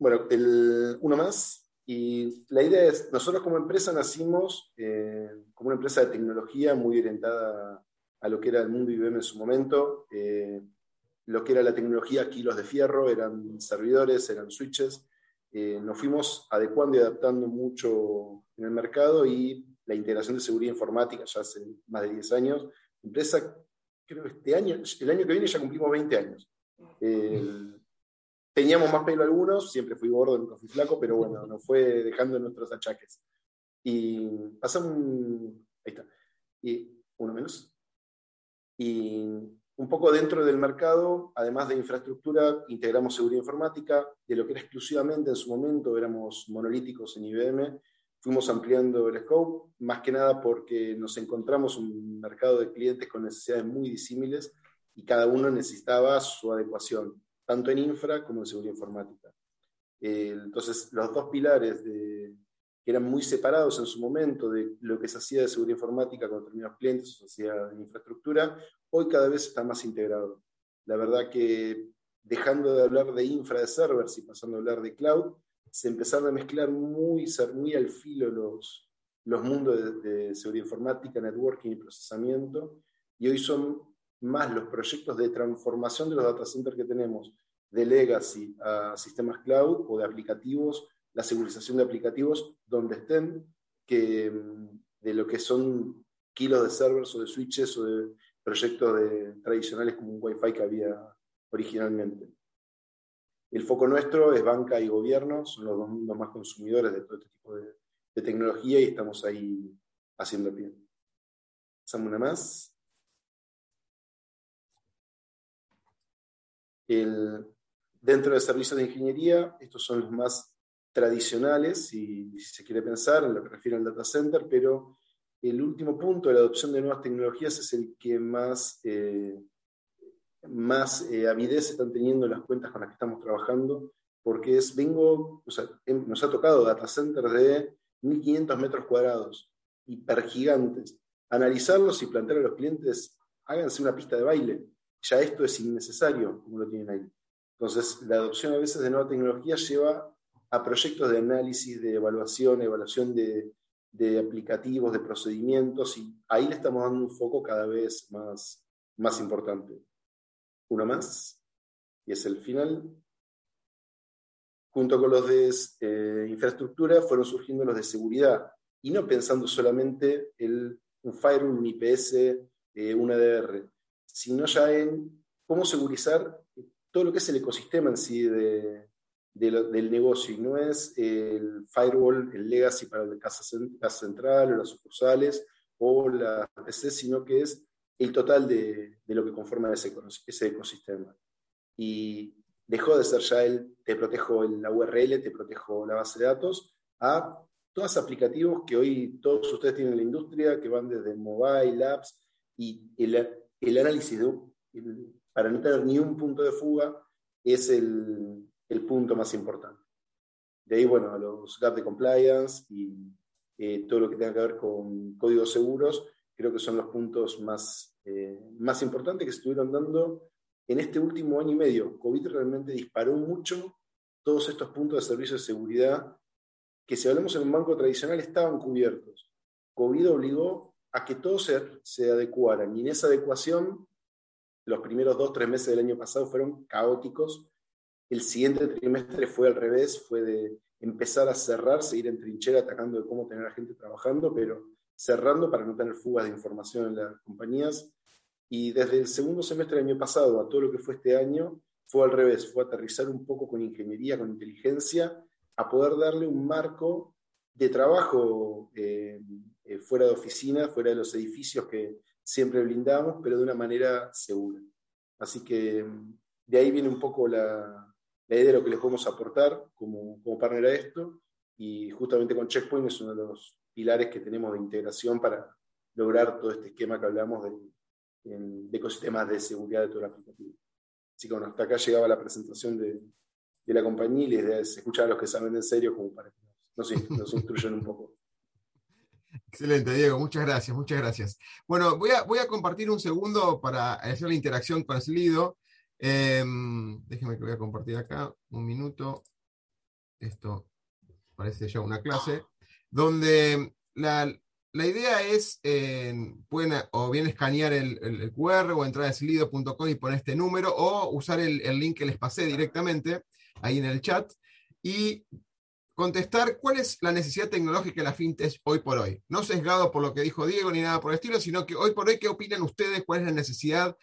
Bueno, el, uno más. Y la idea es, nosotros como empresa nacimos eh, como una empresa de tecnología muy orientada a lo que era el mundo IBM en su momento. Eh, lo que era la tecnología, kilos de fierro, eran servidores, eran switches, eh, nos fuimos adecuando y adaptando mucho en el mercado y la integración de seguridad informática ya hace más de 10 años. Empresa, creo que este año, el año que viene ya cumplimos 20 años. Teníamos más pelo algunos, siempre fui gordo, nunca fui flaco, pero bueno, nos fue dejando nuestros achaques. Y pasamos un, ahí está, y uno menos. Y un poco dentro del mercado, además de infraestructura, integramos seguridad informática, de lo que era exclusivamente en su momento éramos monolíticos en IBM, fuimos ampliando el scope, más que nada porque nos encontramos un mercado de clientes con necesidades muy disímiles y cada uno necesitaba su adecuación, tanto en infra como en seguridad informática. entonces, los dos pilares de, que eran muy separados en su momento de lo que se hacía de seguridad informática con determinados clientes, se hacía de infraestructura, hoy cada vez está más integrado. La verdad que dejando de hablar de infra de servers y pasando a hablar de cloud, se empezaron a mezclar muy, muy al filo los, los mundos de, seguridad informática, networking y procesamiento, y hoy son más los proyectos de transformación de los data centers que tenemos de legacy a sistemas cloud o de aplicativos la segurización de aplicativos donde estén, que mm, de lo que son kilos de servers o de switches o de proyectos de, tradicionales como un Wi-Fi que había originalmente. El foco nuestro es banca y gobierno, son los dos mundos más consumidores de todo este tipo de, tecnología y estamos ahí haciendo pie. Pasamos una más. Dentro de servicios de ingeniería, estos son los más tradicionales, si, si se quiere pensar, en lo que refiere al data center, pero el último punto de la adopción de nuevas tecnologías es el que más, eh, más eh, avidez están teniendo las cuentas con las que estamos trabajando, porque es, vengo, o sea, em, nos ha tocado data centers de 1500 metros cuadrados, hipergigantes. Analizarlos y plantear a los clientes, háganse una pista de baile. Ya esto es innecesario, como lo tienen ahí. Entonces, la adopción a veces de nueva tecnología lleva a proyectos de análisis, de evaluación, evaluación de, aplicativos, de procedimientos, y ahí le estamos dando un foco cada vez más, más importante. Uno más, y es el final. Junto con los de eh, infraestructura fueron surgiendo los de seguridad, y no pensando solamente en un firewall, un IPS, eh, un ADR, sino ya en cómo segurizar todo lo que es el ecosistema en sí de, del negocio y no es el firewall, el legacy para la casa, central o las sucursales o la PC, sino que es el total de, lo que conforma ese, ese, ecosistema. Y dejó de ser ya el te protejo la URL, te protejo la base de datos, a todos aplicativos que hoy todos ustedes tienen en la industria, que van desde mobile, apps, y el, el análisis de, para no tener ni un punto de fuga es el, el punto más importante. De ahí, bueno, los gaps de compliance y eh, todo lo que tenga que ver con códigos seguros, creo que son los puntos más, eh, más importantes que se estuvieron dando en este último año y medio. COVID realmente disparó mucho todos estos puntos de servicio de seguridad que si hablamos en un banco tradicional estaban cubiertos. COVID obligó a que todos se, se adecuaran y en esa adecuación los primeros dos, tres meses del año pasado fueron caóticos el siguiente trimestre fue al revés, fue de empezar a cerrar, seguir en trinchera atacando de cómo tener a gente trabajando, pero cerrando para no tener fugas de información en las compañías. Y desde el segundo semestre del año pasado a todo lo que fue este año, fue al revés, fue aterrizar un poco con ingeniería, con inteligencia, a poder darle un marco de trabajo eh, eh, fuera de oficina, fuera de los edificios que siempre blindamos, pero de una manera segura. Así que de ahí viene un poco la, la idea de lo que les podemos aportar como, como partner a esto. Y justamente con Checkpoint es uno de los pilares que tenemos de integración para lograr todo este esquema que hablamos de, de ecosistemas de seguridad de todo el aplicativo. Así que bueno, hasta acá llegaba la presentación de, de la compañía y les escuchar a los que saben en serio como para que nos, nos instruyan un poco. Excelente, Diego, muchas gracias, muchas gracias. Bueno, voy a, voy a compartir un segundo para hacer la interacción con Slido. Eh, déjenme que voy a compartir acá un minuto. Esto parece ya una clase, donde la, la idea es, eh, pueden o bien escanear el, el, QR o entrar a slido.com y poner este número, o usar el, el, link que les pasé directamente ahí en el chat, y contestar cuál es la necesidad tecnológica de la fintech hoy por hoy. No sesgado por lo que dijo Diego ni nada por el estilo, sino que hoy por hoy, ¿qué opinan ustedes? ¿Cuál es la necesidad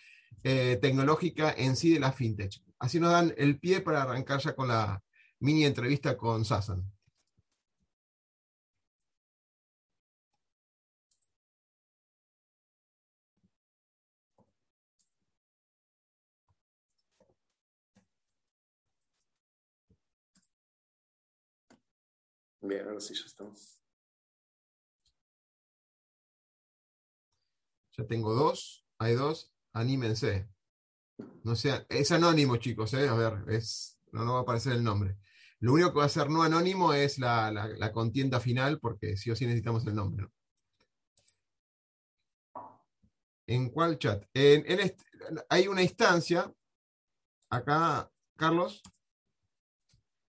eh, tecnológica en sí de la fintech? Así nos dan el pie para arrancar ya con la mini entrevista con Sasan. Bien, ahora sí ya estamos. Ya tengo dos, hay dos, anímense. No sea, es anónimo, chicos, ¿eh? a ver, es, no, no va a aparecer el nombre. Lo único que va a ser no anónimo es la, la, contienda final, porque sí o sí necesitamos el nombre. ¿no? ¿En cuál chat? En, en hay una instancia, acá, Carlos,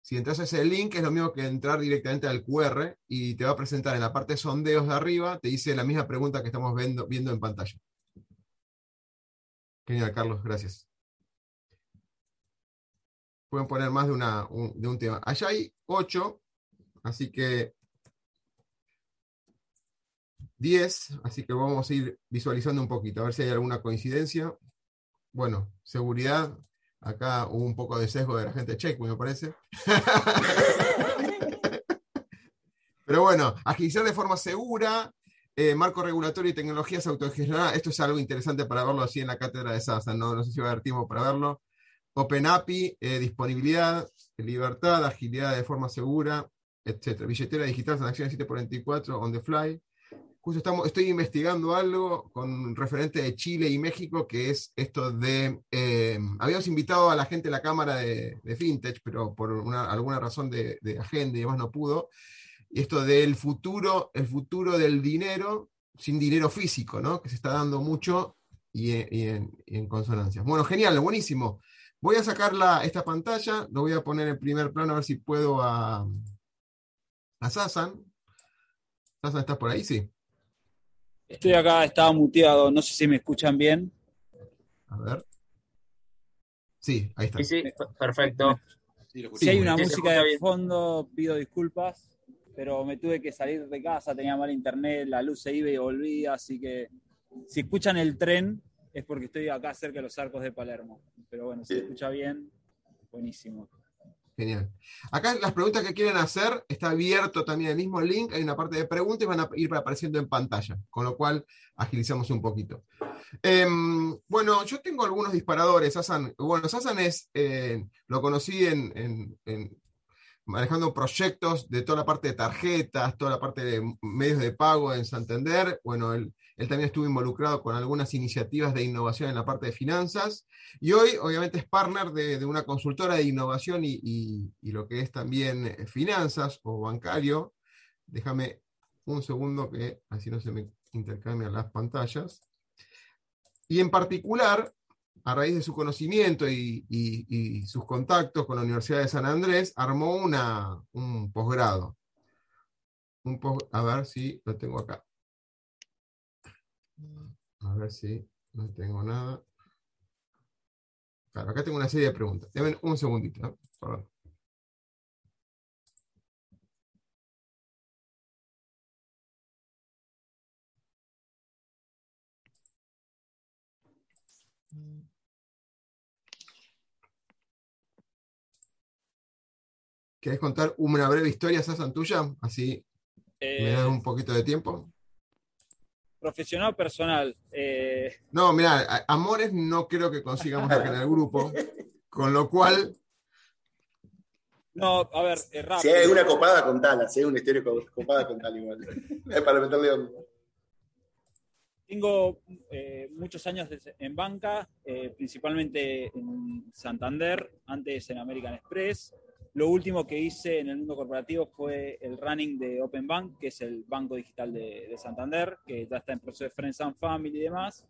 si entras a ese link es lo mismo que entrar directamente al QR y te va a presentar en la parte de sondeos de arriba, te dice la misma pregunta que estamos viendo, viendo en pantalla. Genial, Carlos, gracias. Pueden poner más de, una, un, de un tema. Allá hay ocho, así que 10, así que vamos a ir visualizando un poquito, a ver si hay alguna coincidencia. Bueno, seguridad, Acá hubo un poco de sesgo de la gente Checkpoint, me parece. Pero bueno, agilizar de forma segura, eh, marco regulatorio y tecnologías autogestionadas. Esto es algo interesante para verlo así en la cátedra de SASA. No, no sé si va a haber tiempo para verlo. Open API, eh, disponibilidad, libertad, agilidad de forma segura, etc. Billetera digital, transacciones 7x24, on the fly. Justo estamos, estoy investigando algo con referente de Chile y México, que es esto de... Eh, habíamos invitado a la gente de la Cámara de, de Fintech, pero por una, alguna razón de, agenda y demás no pudo. Y esto del futuro, el futuro del dinero sin dinero físico, ¿no? Que se está dando mucho y, en, y consonancias. Bueno, genial, buenísimo. Voy a sacar la, esta pantalla, lo voy a poner en primer plano a ver si puedo a, a Sasan. Sasan, ¿estás por ahí? Sí. Estoy acá, estaba muteado, no sé si me escuchan bien. A ver. Sí, ahí está. Sí, sí, perfecto. Si hay una sí, música de fondo, pido disculpas, pero me tuve que salir de casa, tenía mal internet, la luz se iba y volvía, así que si escuchan el tren es porque estoy acá cerca de los arcos de Palermo. Pero bueno, si se escucha bien, buenísimo. Genial. Acá las preguntas que quieren hacer, está abierto también el mismo link, hay una parte de preguntas y van a ir apareciendo en pantalla, con lo cual agilizamos un poquito. Eh, bueno, yo tengo algunos disparadores, Sasan. Bueno, Sasan es, eh, lo conocí en, manejando proyectos de toda la parte de tarjetas, toda la parte de medios de pago en Santander. Bueno, él, él también estuvo involucrado con algunas iniciativas de innovación en la parte de finanzas. Y hoy, obviamente, es partner de, una consultora de innovación y, lo que es también eh, finanzas o bancario. Déjame un segundo que así no se me intercambian las pantallas. Y en particular, a raíz de su conocimiento y, y, sus contactos con la Universidad de San Andrés, armó una, un posgrado. Un post, a ver si lo tengo acá. A ver si no tengo nada. Claro, acá tengo una serie de preguntas. Deben un segundito, ¿eh? ¿no? Perdón. ¿Querés contar una breve historia, Sasan, tuya? Así me das eh, un poquito de tiempo profesional o personal. Eh, No, mira, amores no creo que consigamos acá en el grupo, con lo cual, no, a ver, Si rápido. hay alguna copada, contala. Si hay una historia co- copada, contala igual. Es para meterle onda. Tengo eh, muchos años en banca, eh, principalmente en Santander, antes en American Express. Lo último que hice en el mundo corporativo fue el running de Open Bank, que es el banco digital de, de Santander, que ya está en proceso de Friends and Family y demás.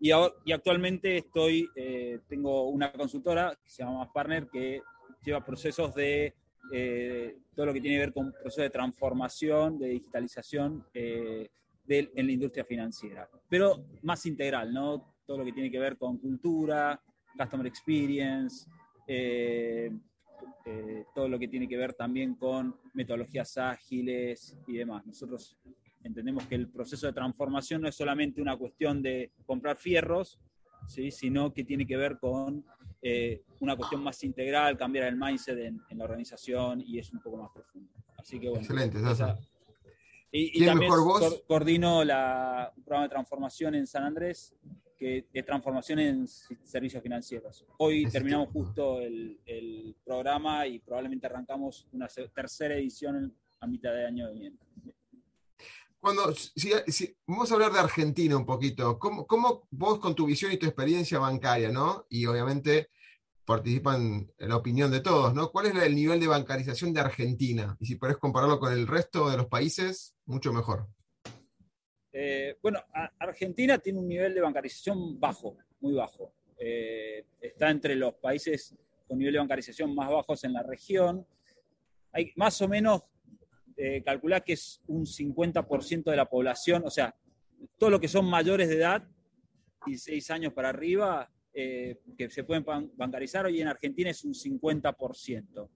Y, ahora- y actualmente estoy, eh, tengo una consultora que se llama Partner, que lleva procesos de eh, todo lo que tiene que ver con procesos de transformación, de digitalización eh, de- en la industria financiera, pero más integral, ¿no? Todo lo que tiene que ver con cultura, customer experience, eh, eh, todo lo que tiene que ver también con metodologías ágiles y demás. Nosotros entendemos que el proceso de transformación no es solamente una cuestión de comprar fierros, ¿sí? sino que tiene que ver con eh, una cuestión más integral, cambiar el mindset en, en la organización y es un poco más profundo. Así que bueno. excelente, esa- y, y ¿Quién también mejor co- coordino la, un programa de transformación en San Andrés, que de transformación en servicios financieros. Hoy Ese terminamos justo el, el programa y probablemente arrancamos una tercera edición a mitad de año. Cuando, si, si- vamos a hablar de Argentina un poquito, ¿cómo, cómo vos con tu visión y tu experiencia bancaria, ¿no? Y obviamente participan en la opinión de todos, ¿no? ¿Cuál es el nivel de bancarización de Argentina? Y si podés compararlo con el resto de los países, mucho mejor. Eh, bueno, Argentina tiene un nivel de bancarización bajo, muy bajo. Eh, está entre los países con nivel de bancarización más bajos en la región. Hay más o menos, eh, calculá que es un 50% de la población, o sea, todo lo que son mayores de edad, 16 años para arriba, eh, que se pueden ban- bancarizar, hoy en Argentina es un 50%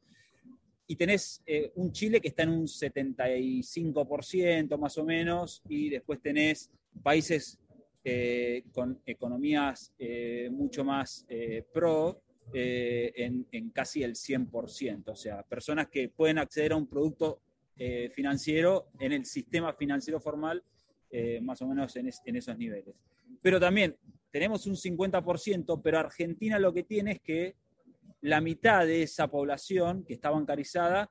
y tenés eh, un Chile que está en un 75% más o menos, y después tenés países eh, con economías eh, mucho más pro en, casi el 100%, o sea, personas que pueden acceder a un producto financiero en el sistema financiero formal, más o menos en, en esos niveles. Pero también tenemos un 50%, pero Argentina lo que tiene es que la mitad de esa población que está bancarizada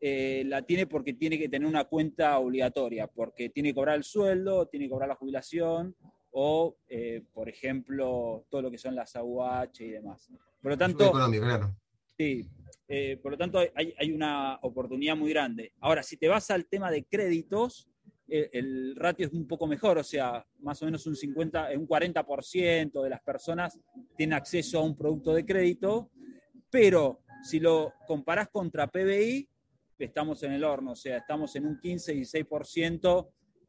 eh, la tiene porque tiene que tener una cuenta obligatoria, porque tiene que cobrar el sueldo, tiene que cobrar la jubilación o, eh, por ejemplo, todo lo que son las AUH y demás. Por lo tanto, económico, claro. Sí, eh, por lo tanto hay, hay una oportunidad muy grande. Ahora, si te vas al tema de créditos, el ratio es un poco mejor, o sea, más o menos un 50, un 40% de las personas tienen acceso a un producto de crédito, pero si lo comparás contra PBI, estamos en el horno, o sea, estamos en un 15, 16%,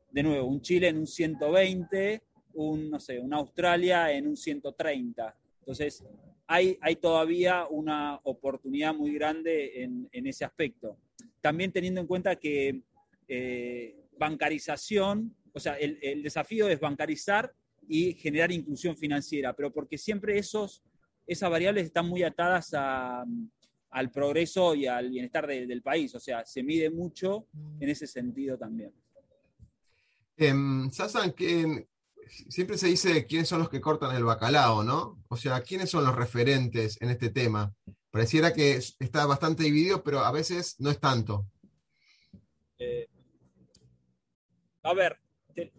de nuevo, un Chile en un 120, un, no sé, una Australia en un 130. Entonces, hay, hay todavía una oportunidad muy grande en, en ese aspecto. También teniendo en cuenta que eh, bancarización, o sea, el, el desafío es bancarizar y generar inclusión financiera, pero porque siempre esos, esas variables están muy atadas a, al progreso y al bienestar de- del país, o sea, se mide mucho en ese sentido también. Em, Sasan, que siempre se dice quiénes son los que cortan el bacalao, ¿no? O sea, quiénes son los referentes en este tema. Pareciera que es- está bastante dividido, pero a veces no es tanto. Eh, a ver,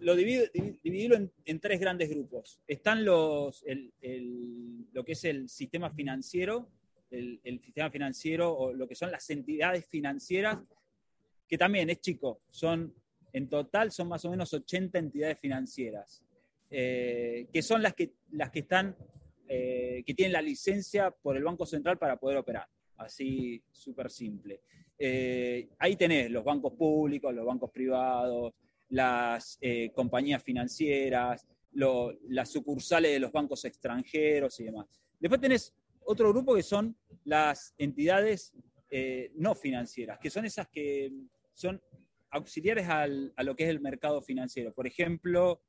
lo divido, divi- dividilo en, en tres grandes grupos. Están los, el- el- lo que es el sistema financiero, el, el sistema financiero o lo que son las entidades financieras, que también es chico, son en total son más o menos 80 entidades financieras, eh, que son las que, las que están, eh, que tienen la licencia por el Banco Central para poder operar. Así, súper simple. Eh, ahí tenés los bancos públicos, los bancos privados, las eh, compañías financieras, las sucursales de los bancos extranjeros y demás. Después tenés otro grupo que son las entidades eh, no financieras, que son esas que son auxiliares al- a lo que es el mercado financiero. Por ejemplo,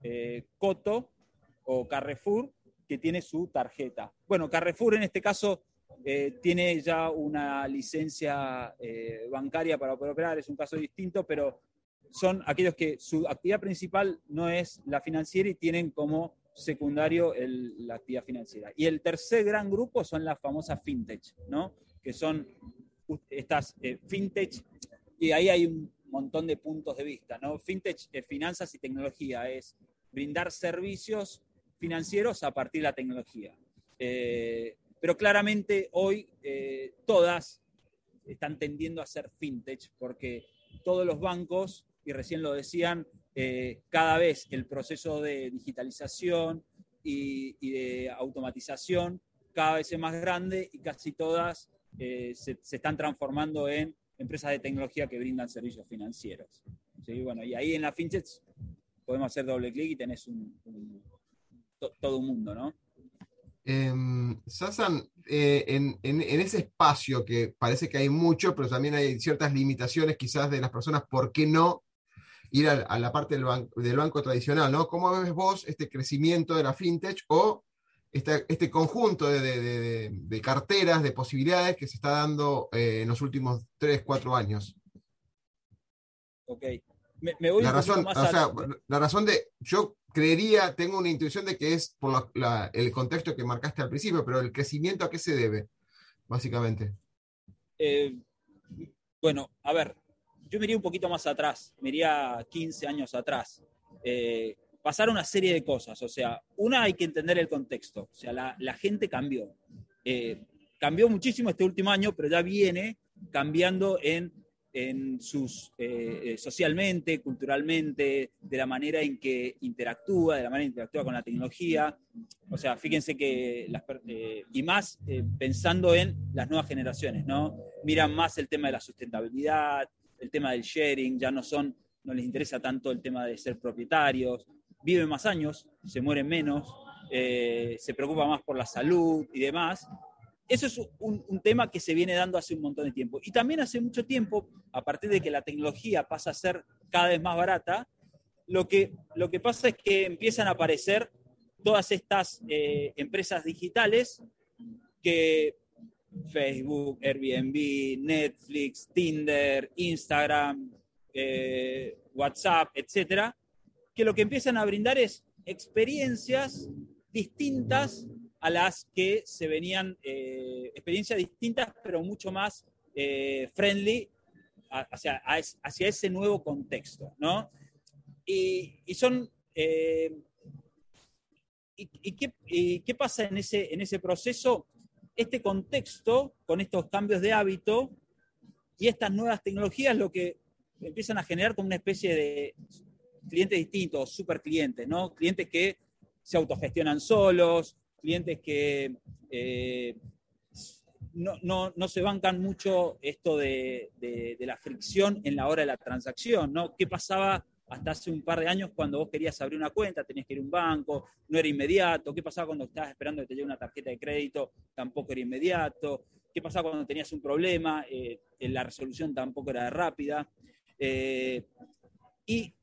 eh, Coto o Carrefour que tiene su tarjeta. Bueno, Carrefour en este caso eh, tiene ya una licencia bancaria para operar, es un caso distinto, pero son aquellos que su actividad principal no es la financiera y tienen como secundario la actividad financiera. Y el tercer gran grupo son las famosas fintech, ¿no? que son estas eh, fintech, y ahí hay un montón de puntos de vista. ¿no? Fintech es finanzas y tecnología, es brindar servicios financieros a partir de la tecnología. Eh, pero claramente hoy eh, todas están tendiendo a ser fintech porque todos los bancos, y recién lo decían, eh, cada vez el proceso de digitalización y, de automatización cada vez es más grande y casi todas se, están transformando en empresas de tecnología que brindan servicios financieros. Bueno, y ahí en la fintech podemos hacer doble clic y tenés un, todo un mundo, ¿no? Em, Sasan, eh, en, ese espacio que parece que hay mucho, pero también hay ciertas limitaciones quizás de las personas, ¿por qué no ir a, la parte del, del, banco tradicional? ¿no? ¿Cómo ves vos este crecimiento de la fintech o este conjunto de, carteras, de posibilidades que se está dando eh, en los últimos 3, 4 años? Ok. Me, voy la razón, o sea, la razón de, yo creería, tengo una intuición de que es por el contexto que marcaste al principio, pero el crecimiento a qué se debe, básicamente. Eh, bueno, a ver, yo me iría un poquito más atrás, me iría 15 años atrás. Eh, pasaron una serie de cosas, o sea, una hay que entender el contexto, o sea, la, gente cambió. Eh, cambió muchísimo este último año, pero ya viene cambiando en en sus, eh, eh, socialmente, culturalmente, de la manera en que interactúa, de la manera en que interactúa con la tecnología. O sea, fíjense que, las, eh, y más pensando en las nuevas generaciones, ¿no? Miran más el tema de la sustentabilidad, el tema del sharing, ya no son, no les interesa tanto el tema de ser propietarios, viven más años, se mueren menos, se preocupa más por la salud y demás, eso es un, tema que se viene dando hace un montón de tiempo. Y también hace mucho tiempo, a partir de que la tecnología pasa a ser cada vez más barata, lo que, lo que pasa es que empiezan a aparecer todas estas eh, empresas digitales que Facebook, Airbnb, Netflix, Tinder, Instagram, eh, WhatsApp, etcétera, que lo que empiezan a brindar es experiencias distintas a las que se venían eh, experiencias distintas, pero mucho más eh, friendly hacia, ese nuevo contexto, ¿no? Y, son... Eh, y, qué, pasa en ese, en ese proceso? Este contexto, con estos cambios de hábito y estas nuevas tecnologías, lo que empiezan a generar como una especie de clientes distintos, super clientes, ¿no? Clientes que se autogestionan solos, clientes que eh, no, se bancan mucho esto de, la fricción en la hora de la transacción, ¿no? ¿Qué pasaba hasta hace un par de años cuando vos querías abrir una cuenta, tenías que ir a un banco, no era inmediato? ¿Qué pasaba cuando estabas esperando que te llegue una tarjeta de crédito? Tampoco era inmediato. ¿Qué pasaba cuando tenías un problema? Eh, la resolución tampoco era rápida. Eh, y,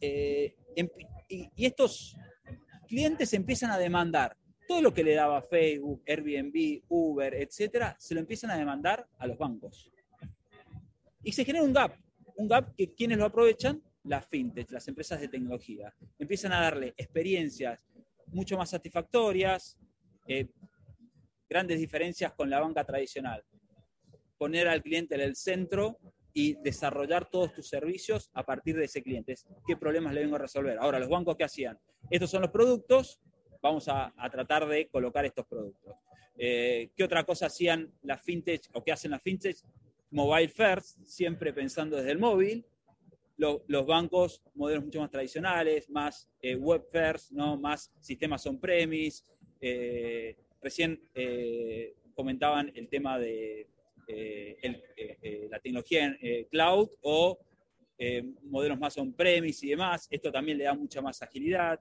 y estos clientes empiezan a demandar todo lo que le daba Facebook, Airbnb, Uber, etcétera, se lo empiezan a demandar a los bancos. Y se genera un gap, un gap que quienes lo aprovechan, las fintech, las empresas de tecnología, empiezan a darle experiencias mucho más satisfactorias, eh, grandes diferencias con la banca tradicional. Poner al cliente en el centro y desarrollar todos tus servicios a partir de ese cliente. ¿Qué problemas le vengo a resolver? Ahora, los bancos, ¿qué hacían? Estos son los productos, vamos a, tratar de colocar estos productos. Eh, ¿Qué otra cosa hacían las fintech o qué hacen las fintech? Mobile first, siempre pensando desde el móvil. Los bancos, modelos mucho más tradicionales, más eh, web first, ¿no? más sistemas on-premise. Eh, recién comentaban el tema de la tecnología en cloud o modelos más on-premise y demás. Esto también le da mucha más agilidad.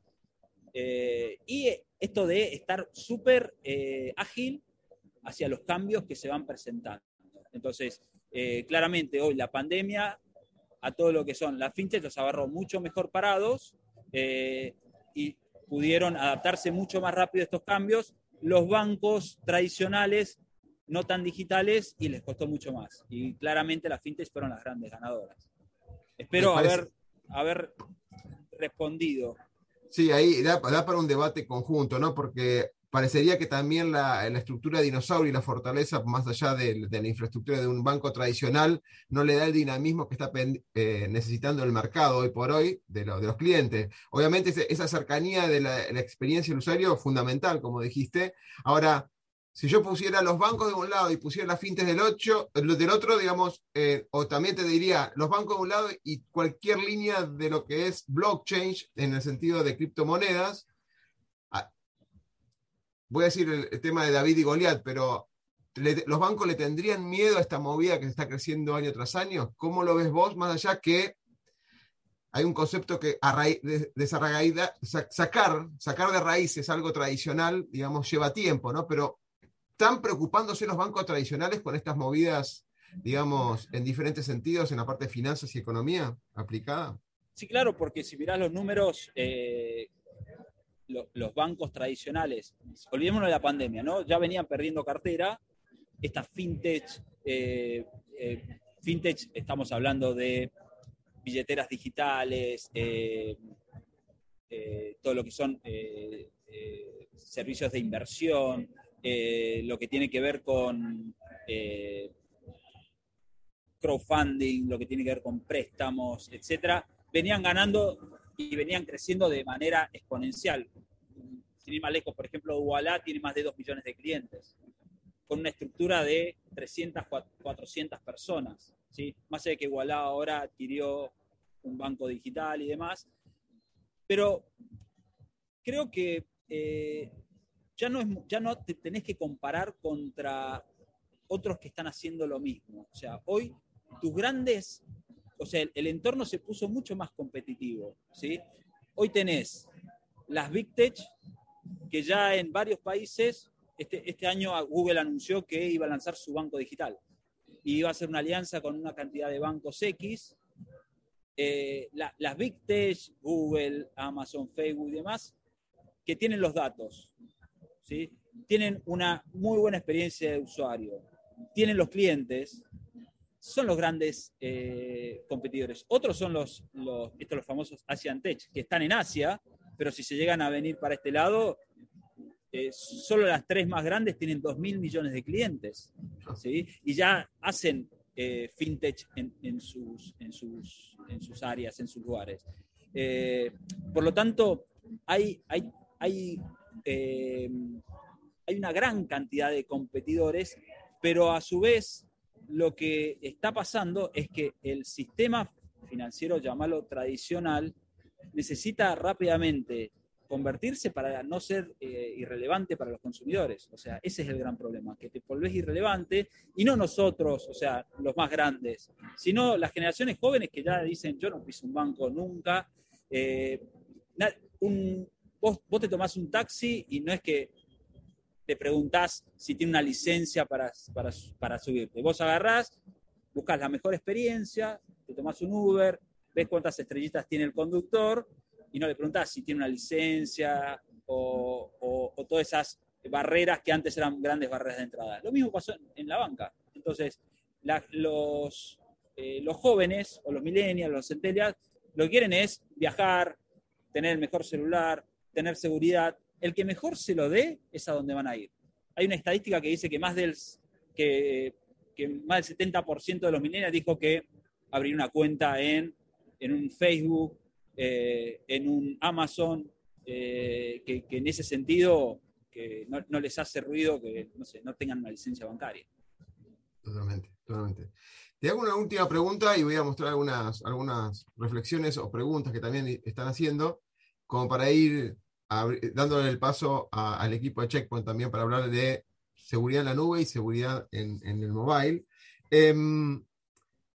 Eh, y esto de estar súper eh, ágil hacia los cambios que se van presentando. Entonces, eh, claramente hoy la pandemia a todo lo que son las fintechs los agarró mucho mejor parados y pudieron adaptarse mucho más rápido a estos cambios. Los bancos tradicionales, no tan digitales, y les costó mucho más. Y claramente las fintechs fueron las grandes ganadoras. Espero haber, haber respondido. Sí, ahí da, da, para un debate conjunto, ¿no? Porque parecería que también la, estructura de dinosaurio y la fortaleza, más allá de, la infraestructura de un banco tradicional, no le da el dinamismo que está eh, necesitando el mercado hoy por hoy de, los clientes. Obviamente esa cercanía de la, experiencia del usuario es fundamental, como dijiste. Ahora, si yo pusiera los bancos de un lado y pusiera las fintes del, ocho, del otro, digamos, eh, o también te diría los bancos de un lado y cualquier línea de lo que es blockchain en el sentido de criptomonedas, voy a decir el, tema de David y Goliat, pero ¿los bancos le tendrían miedo a esta movida que se está creciendo año tras año? ¿Cómo lo ves vos, más allá que hay un concepto que a sacar, sacar de raíces algo tradicional, digamos, lleva tiempo, ¿no? Pero ¿están preocupándose los bancos tradicionales con estas movidas, digamos, en diferentes sentidos en la parte de finanzas y economía aplicada? Sí, claro, porque si mirás los números, eh, los bancos tradicionales, olvidémonos de la pandemia, ¿no? Ya venían perdiendo cartera. Estas fintech, eh, eh, fintech, estamos hablando de billeteras digitales, eh, todo lo que son servicios de inversión, lo que tiene que ver con crowdfunding, lo que tiene que ver con préstamos, etcétera, venían ganando y venían creciendo de manera exponencial. Sin ir más lejos, por ejemplo, Ubalá tiene más de 2 millones de clientes, con una estructura de 300, 400 personas. ¿sí? Más allá de que Ubalá ahora adquirió un banco digital y demás. Pero creo que eh, ya, no ya no te tenés que comparar contra otros que están haciendo lo mismo. O sea, hoy tus grandes o sea, el, entorno se puso mucho más competitivo. ¿sí? Hoy tenés las Big Tech, que ya en varios países, este, este año Google anunció que iba a lanzar su banco digital. Y iba a hacer una alianza con una cantidad de bancos X. Eh, las Big Tech, Google, Amazon, Facebook y demás, que tienen los datos. ¿sí? Tienen una muy buena experiencia de usuario. Tienen los clientes son los grandes eh, competidores. Otros son los, estos los famosos Asian Tech, que están en Asia, pero si se llegan a venir para este lado, eh, solo las tres más grandes tienen 2.000 millones de clientes, ¿sí? Y ya hacen eh, fintech en, sus, en, sus, en sus áreas, en sus lugares. por lo tanto, hay, hay, hay, hay una gran cantidad de competidores, pero a su vez lo que está pasando es que el sistema financiero, llamarlo tradicional, necesita rápidamente convertirse para no ser eh, irrelevante para los consumidores. O sea, ese es el gran problema, que te volvés irrelevante y no nosotros, o sea, los más grandes, sino las generaciones jóvenes que ya dicen, yo no piso un banco nunca. Eh, vos, vos te tomás un taxi y no es que te preguntás si tiene una licencia para, para, subirte. Vos agarrás, buscas la mejor experiencia, te tomás un Uber, ves cuántas estrellitas tiene el conductor y no le preguntás si tiene una licencia o, todas esas barreras que antes eran grandes barreras de entrada. Lo mismo pasó en, la banca. Entonces, los, eh, los jóvenes o los millennials, los centennials, lo que quieren es viajar, tener el mejor celular, tener seguridad, el que mejor se lo dé es a donde van a ir. Hay una estadística que dice que más del, que, más del 70% de los millennials dijo que abrir una cuenta en, en un Facebook, eh, en un Amazon, eh, que, en ese sentido que no, les hace ruido que no, no tengan una licencia bancaria. Totalmente, totalmente. Te hago una última pregunta y voy a mostrar algunas, algunas reflexiones o preguntas que también están haciendo, como para ir dándole el paso al equipo de Checkpoint también para hablar de seguridad en la nube y seguridad en, el mobile. Em,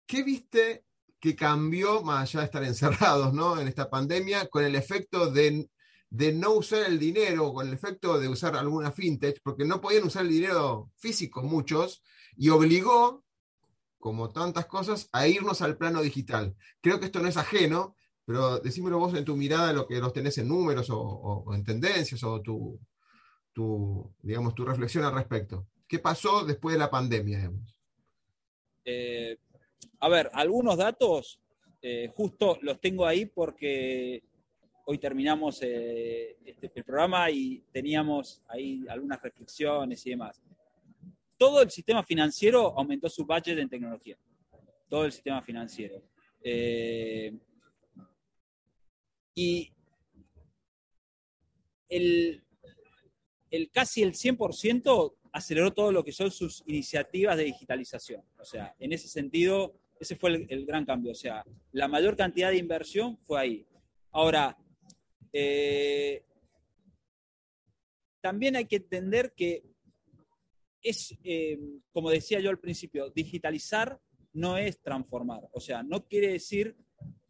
¿Qué viste que cambió, más allá de estar encerrados ¿no? en esta pandemia, con el efecto de, de, no usar el dinero, con el efecto de usar alguna fintech, porque no podían usar el dinero físico muchos, y obligó, como tantas cosas, a irnos al plano digital? Creo que esto no es ajeno, pero decímelo vos en tu mirada, lo que los tenés en números o, en tendencias o tu, tu, digamos, tu reflexión al respecto. ¿Qué pasó después de la pandemia? Eh, a ver, algunos datos eh, justo los tengo ahí porque hoy terminamos eh, este, el programa y teníamos ahí algunas reflexiones y demás. Todo el sistema financiero aumentó su budget en tecnología. Todo el sistema financiero. Y el, el casi el 100% aceleró todo lo que son sus iniciativas de digitalización. O sea, en ese sentido, ese fue el, gran cambio. O sea, la mayor cantidad de inversión fue ahí. Ahora, eh, también hay que entender que es, eh, como decía yo al principio, digitalizar no es transformar. O sea, no quiere decir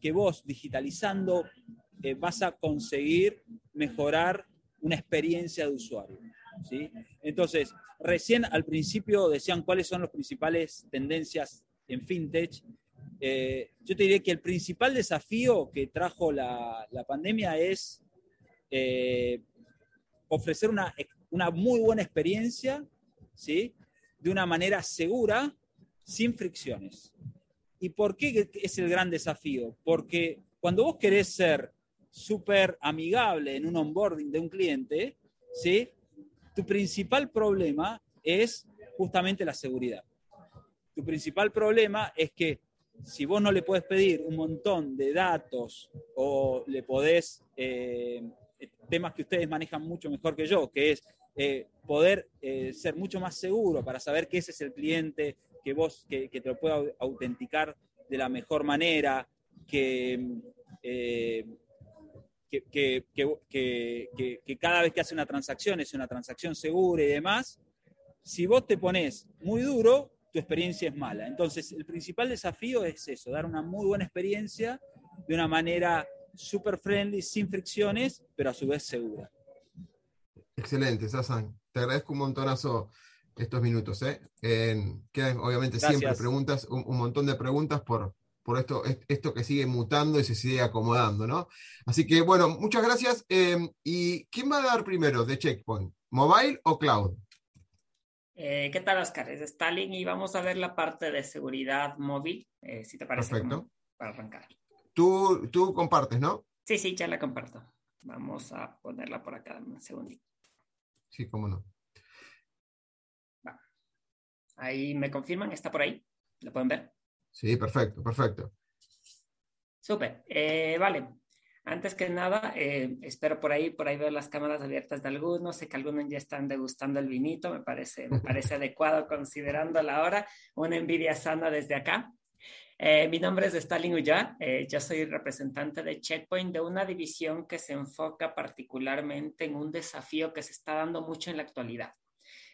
que vos digitalizando eh, vas a conseguir mejorar una experiencia de usuario. ¿sí? Entonces, recién al principio decían cuáles son las principales tendencias en fintech. Eh, yo te diré que el principal desafío que trajo la, pandemia es eh, ofrecer una, una, muy buena experiencia, ¿sí? De una manera segura, sin fricciones. ¿Y por qué es el gran desafío? Porque cuando vos querés ser súper amigable en un onboarding de un cliente, ¿sí? tu principal problema es justamente la seguridad. Tu principal problema es que si vos no le puedes pedir un montón de datos o le podés, eh, temas que ustedes manejan mucho mejor que yo, que es eh, poder eh, ser mucho más seguro para saber que ese es el cliente, que vos, que, que te lo pueda autenticar de la mejor manera, que que, cada vez que hace una transacción es una transacción segura y demás, si vos te pones muy duro, tu experiencia es mala. Entonces, el principal desafío es eso, dar una muy buena experiencia de una manera super friendly, sin fricciones, pero a su vez segura. Excelente, Sasan. Te agradezco un montonazo estos minutos. ¿eh? quedan obviamente siempre preguntas, un, montón de preguntas por, por esto, esto que sigue mutando y se sigue acomodando, ¿no? Así que, bueno, muchas gracias. Em, ¿Y quién va a dar primero de Checkpoint? ¿Mobile o cloud? Eh, ¿Qué tal, Oscar? Es Stalin y vamos a ver la parte de seguridad móvil, eh, si te parece. Perfecto. Para arrancar. Tú, tú compartes, ¿no? Sí, sí, ya la comparto. Vamos a ponerla por acá un segundito. Sí, cómo no. Ahí me confirman, ¿está por ahí? ¿Lo pueden ver? Sí, perfecto, perfecto. Súper. Eh, vale. Antes que nada, eh, espero por ahí, por ahí veo las cámaras abiertas de algunos, sé que algunos ya están degustando el vinito, me parece, me parece adecuado considerando la hora, una envidia sana desde acá. Eh, mi nombre es Stalin Ulloa, yo soy representante de Checkpoint, de una división que se enfoca particularmente en un desafío que se está dando mucho en la actualidad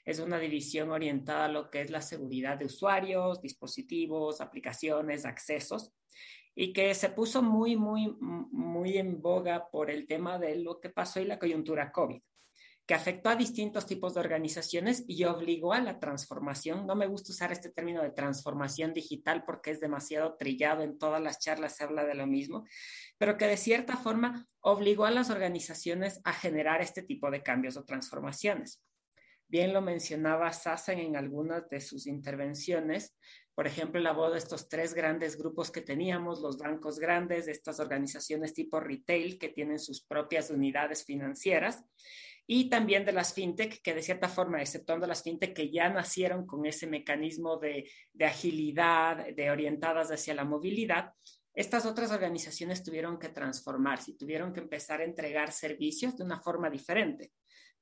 es una división orientada a lo que es la seguridad de usuarios, dispositivos, aplicaciones, accesos, y que se puso muy, muy, muy en boga por el tema de lo que pasó y la coyuntura COVID que afectó a distintos tipos de organizaciones y obligó a la transformación. No me gusta usar este término de transformación digital porque es demasiado trillado, en todas las charlas se habla de lo mismo, pero que de cierta forma obligó a las organizaciones a generar este tipo de cambios o transformaciones. Bien lo mencionaba Sassen en algunas de sus intervenciones, por ejemplo, la voz de estos tres grandes grupos que teníamos, los bancos grandes, de estas organizaciones tipo retail que tienen sus propias unidades financieras, y también de las fintech, que de cierta forma, exceptuando las fintech que ya nacieron con ese mecanismo de, de agilidad, de orientadas hacia la movilidad, estas otras organizaciones tuvieron que transformarse y tuvieron que empezar a entregar servicios de una forma diferente.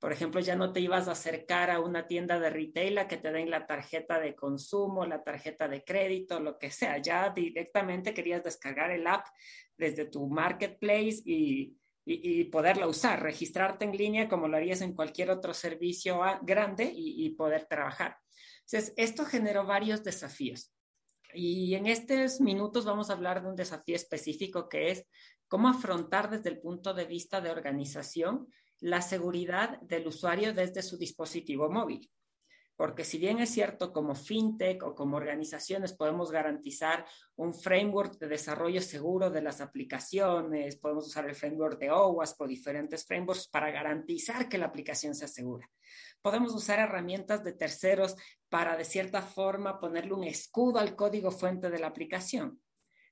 Por ejemplo, ya no te ibas a acercar a una tienda de retail a que te den la tarjeta de consumo, la tarjeta de crédito, lo que sea. Ya directamente querías descargar el app desde tu marketplace y, poderla usar, registrarte en línea como lo harías en cualquier otro servicio grande y, poder trabajar. Entonces, esto generó varios desafíos. Y en estos minutos vamos a hablar de un desafío específico que es cómo afrontar desde el punto de vista de organización la seguridad del usuario desde su dispositivo móvil. porque si bien es cierto, como fintech o como organizaciones podemos garantizar un framework de desarrollo seguro de las aplicaciones, podemos usar el framework de OWASP o diferentes frameworks para garantizar que la aplicación sea segura. Podemos usar herramientas de terceros para, de cierta forma, ponerle un escudo al código fuente de la aplicación.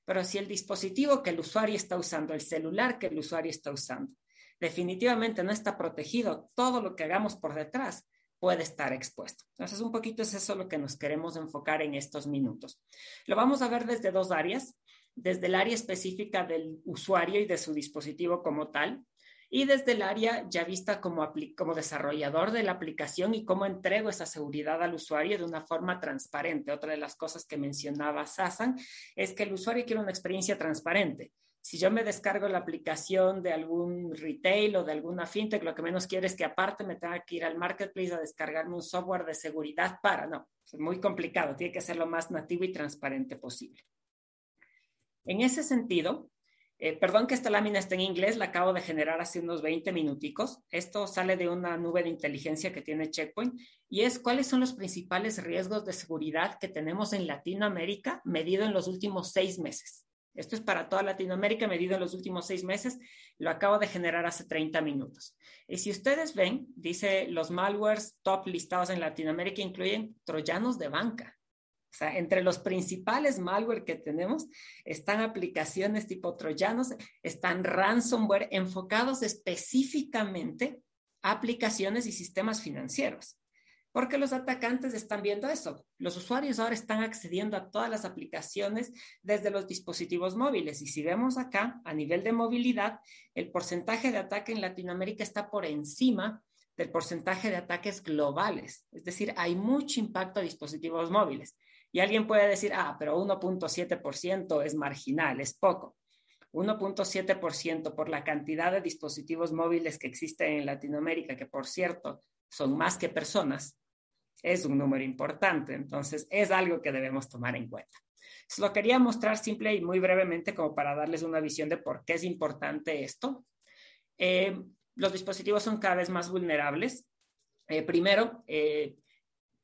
Pero si el dispositivo que el usuario está usando, el celular que el usuario está usando, definitivamente no está protegido, todo lo que hagamos por detrás puede estar expuesto. Entonces, un poquito es eso lo que nos queremos enfocar en estos minutos. Lo vamos a ver desde dos áreas, desde el área específica del usuario y de su dispositivo como tal, y desde el área ya vista como, desarrollador de la aplicación y cómo entrego esa seguridad al usuario de una forma transparente. Otra de las cosas que mencionaba Sasan es que el usuario quiere una experiencia transparente si yo me descargo la aplicación de algún retail o de alguna fintech, lo que menos quiero es que aparte me tenga que ir al marketplace a descargarme un software de seguridad para, no, es muy complicado, tiene que ser lo más nativo y transparente posible. En ese sentido, eh, perdón que esta lámina esté en inglés, la acabo de generar hace unos 20 minuticos. Esto sale de una nube de inteligencia que tiene Checkpoint y es cuáles son los principales riesgos de seguridad que tenemos en Latinoamérica medido en los últimos seis meses. Esto es para toda Latinoamérica, medido en los últimos seis meses. Lo acabo de generar hace 30 minutos. Y si ustedes ven, dice los malwares top listados en Latinoamérica incluyen troyanos de banca. O sea, entre los principales malware que tenemos están aplicaciones tipo troyanos, están ransomware enfocados específicamente a aplicaciones y sistemas financieros. Porque los atacantes están viendo eso. Los usuarios ahora están accediendo a todas las aplicaciones desde los dispositivos móviles. Y si vemos acá, a nivel de movilidad, el porcentaje de ataque en Latinoamérica está por encima del porcentaje de ataques globales. Es decir, hay mucho impacto a dispositivos móviles. Y alguien puede decir, ah, pero 1.7% es marginal, es poco. 1.7% por la cantidad de dispositivos móviles que existen en Latinoamérica, que por cierto son más que personas, es un número importante, entonces es algo que debemos tomar en cuenta. Se lo quería mostrar simple y muy brevemente como para darles una visión de por qué es importante esto. Eh, los dispositivos son cada vez más vulnerables. Eh, primero, eh,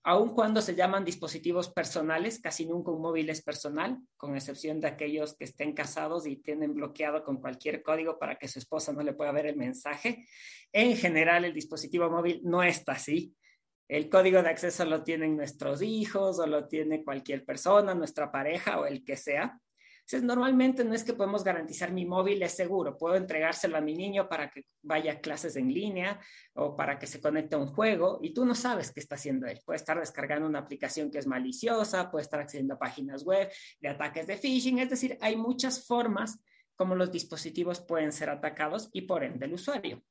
aun cuando se llaman dispositivos personales, casi nunca un móvil es personal, con excepción de aquellos que estén casados y tienen bloqueado con cualquier código para que su esposa no le pueda ver el mensaje. En general, el dispositivo móvil no está así. El código de acceso lo tienen nuestros hijos o lo tiene cualquier persona, nuestra pareja o el que sea. Entonces, normalmente no es que podemos garantizar mi móvil es seguro. Puedo entregárselo a mi niño para que vaya a clases en línea o para que se conecte a un juego y tú no sabes qué está haciendo él. Puede estar descargando una aplicación que es maliciosa, puede estar accediendo a páginas web de ataques de phishing. Es decir, hay muchas formas como los dispositivos pueden ser atacados y por ende el usuario.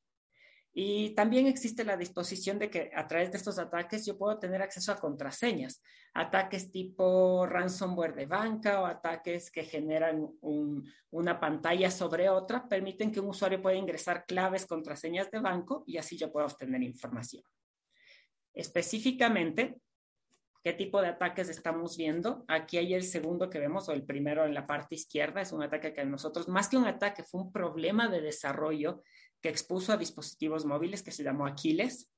Y también existe la disposición de que a través de estos ataques yo puedo tener acceso a contraseñas, ataques tipo ransomware de banca o ataques que generan una pantalla sobre otra, permiten que un usuario pueda ingresar claves, contraseñas de banco y así yo puedo obtener información. Específicamente, ¿qué tipo de ataques estamos viendo? Aquí hay el segundo que vemos, o el primero en la parte izquierda, es un ataque que nosotros, más que un ataque, fue un problema de desarrollo que expuso a dispositivos móviles que se llamó Aquiles.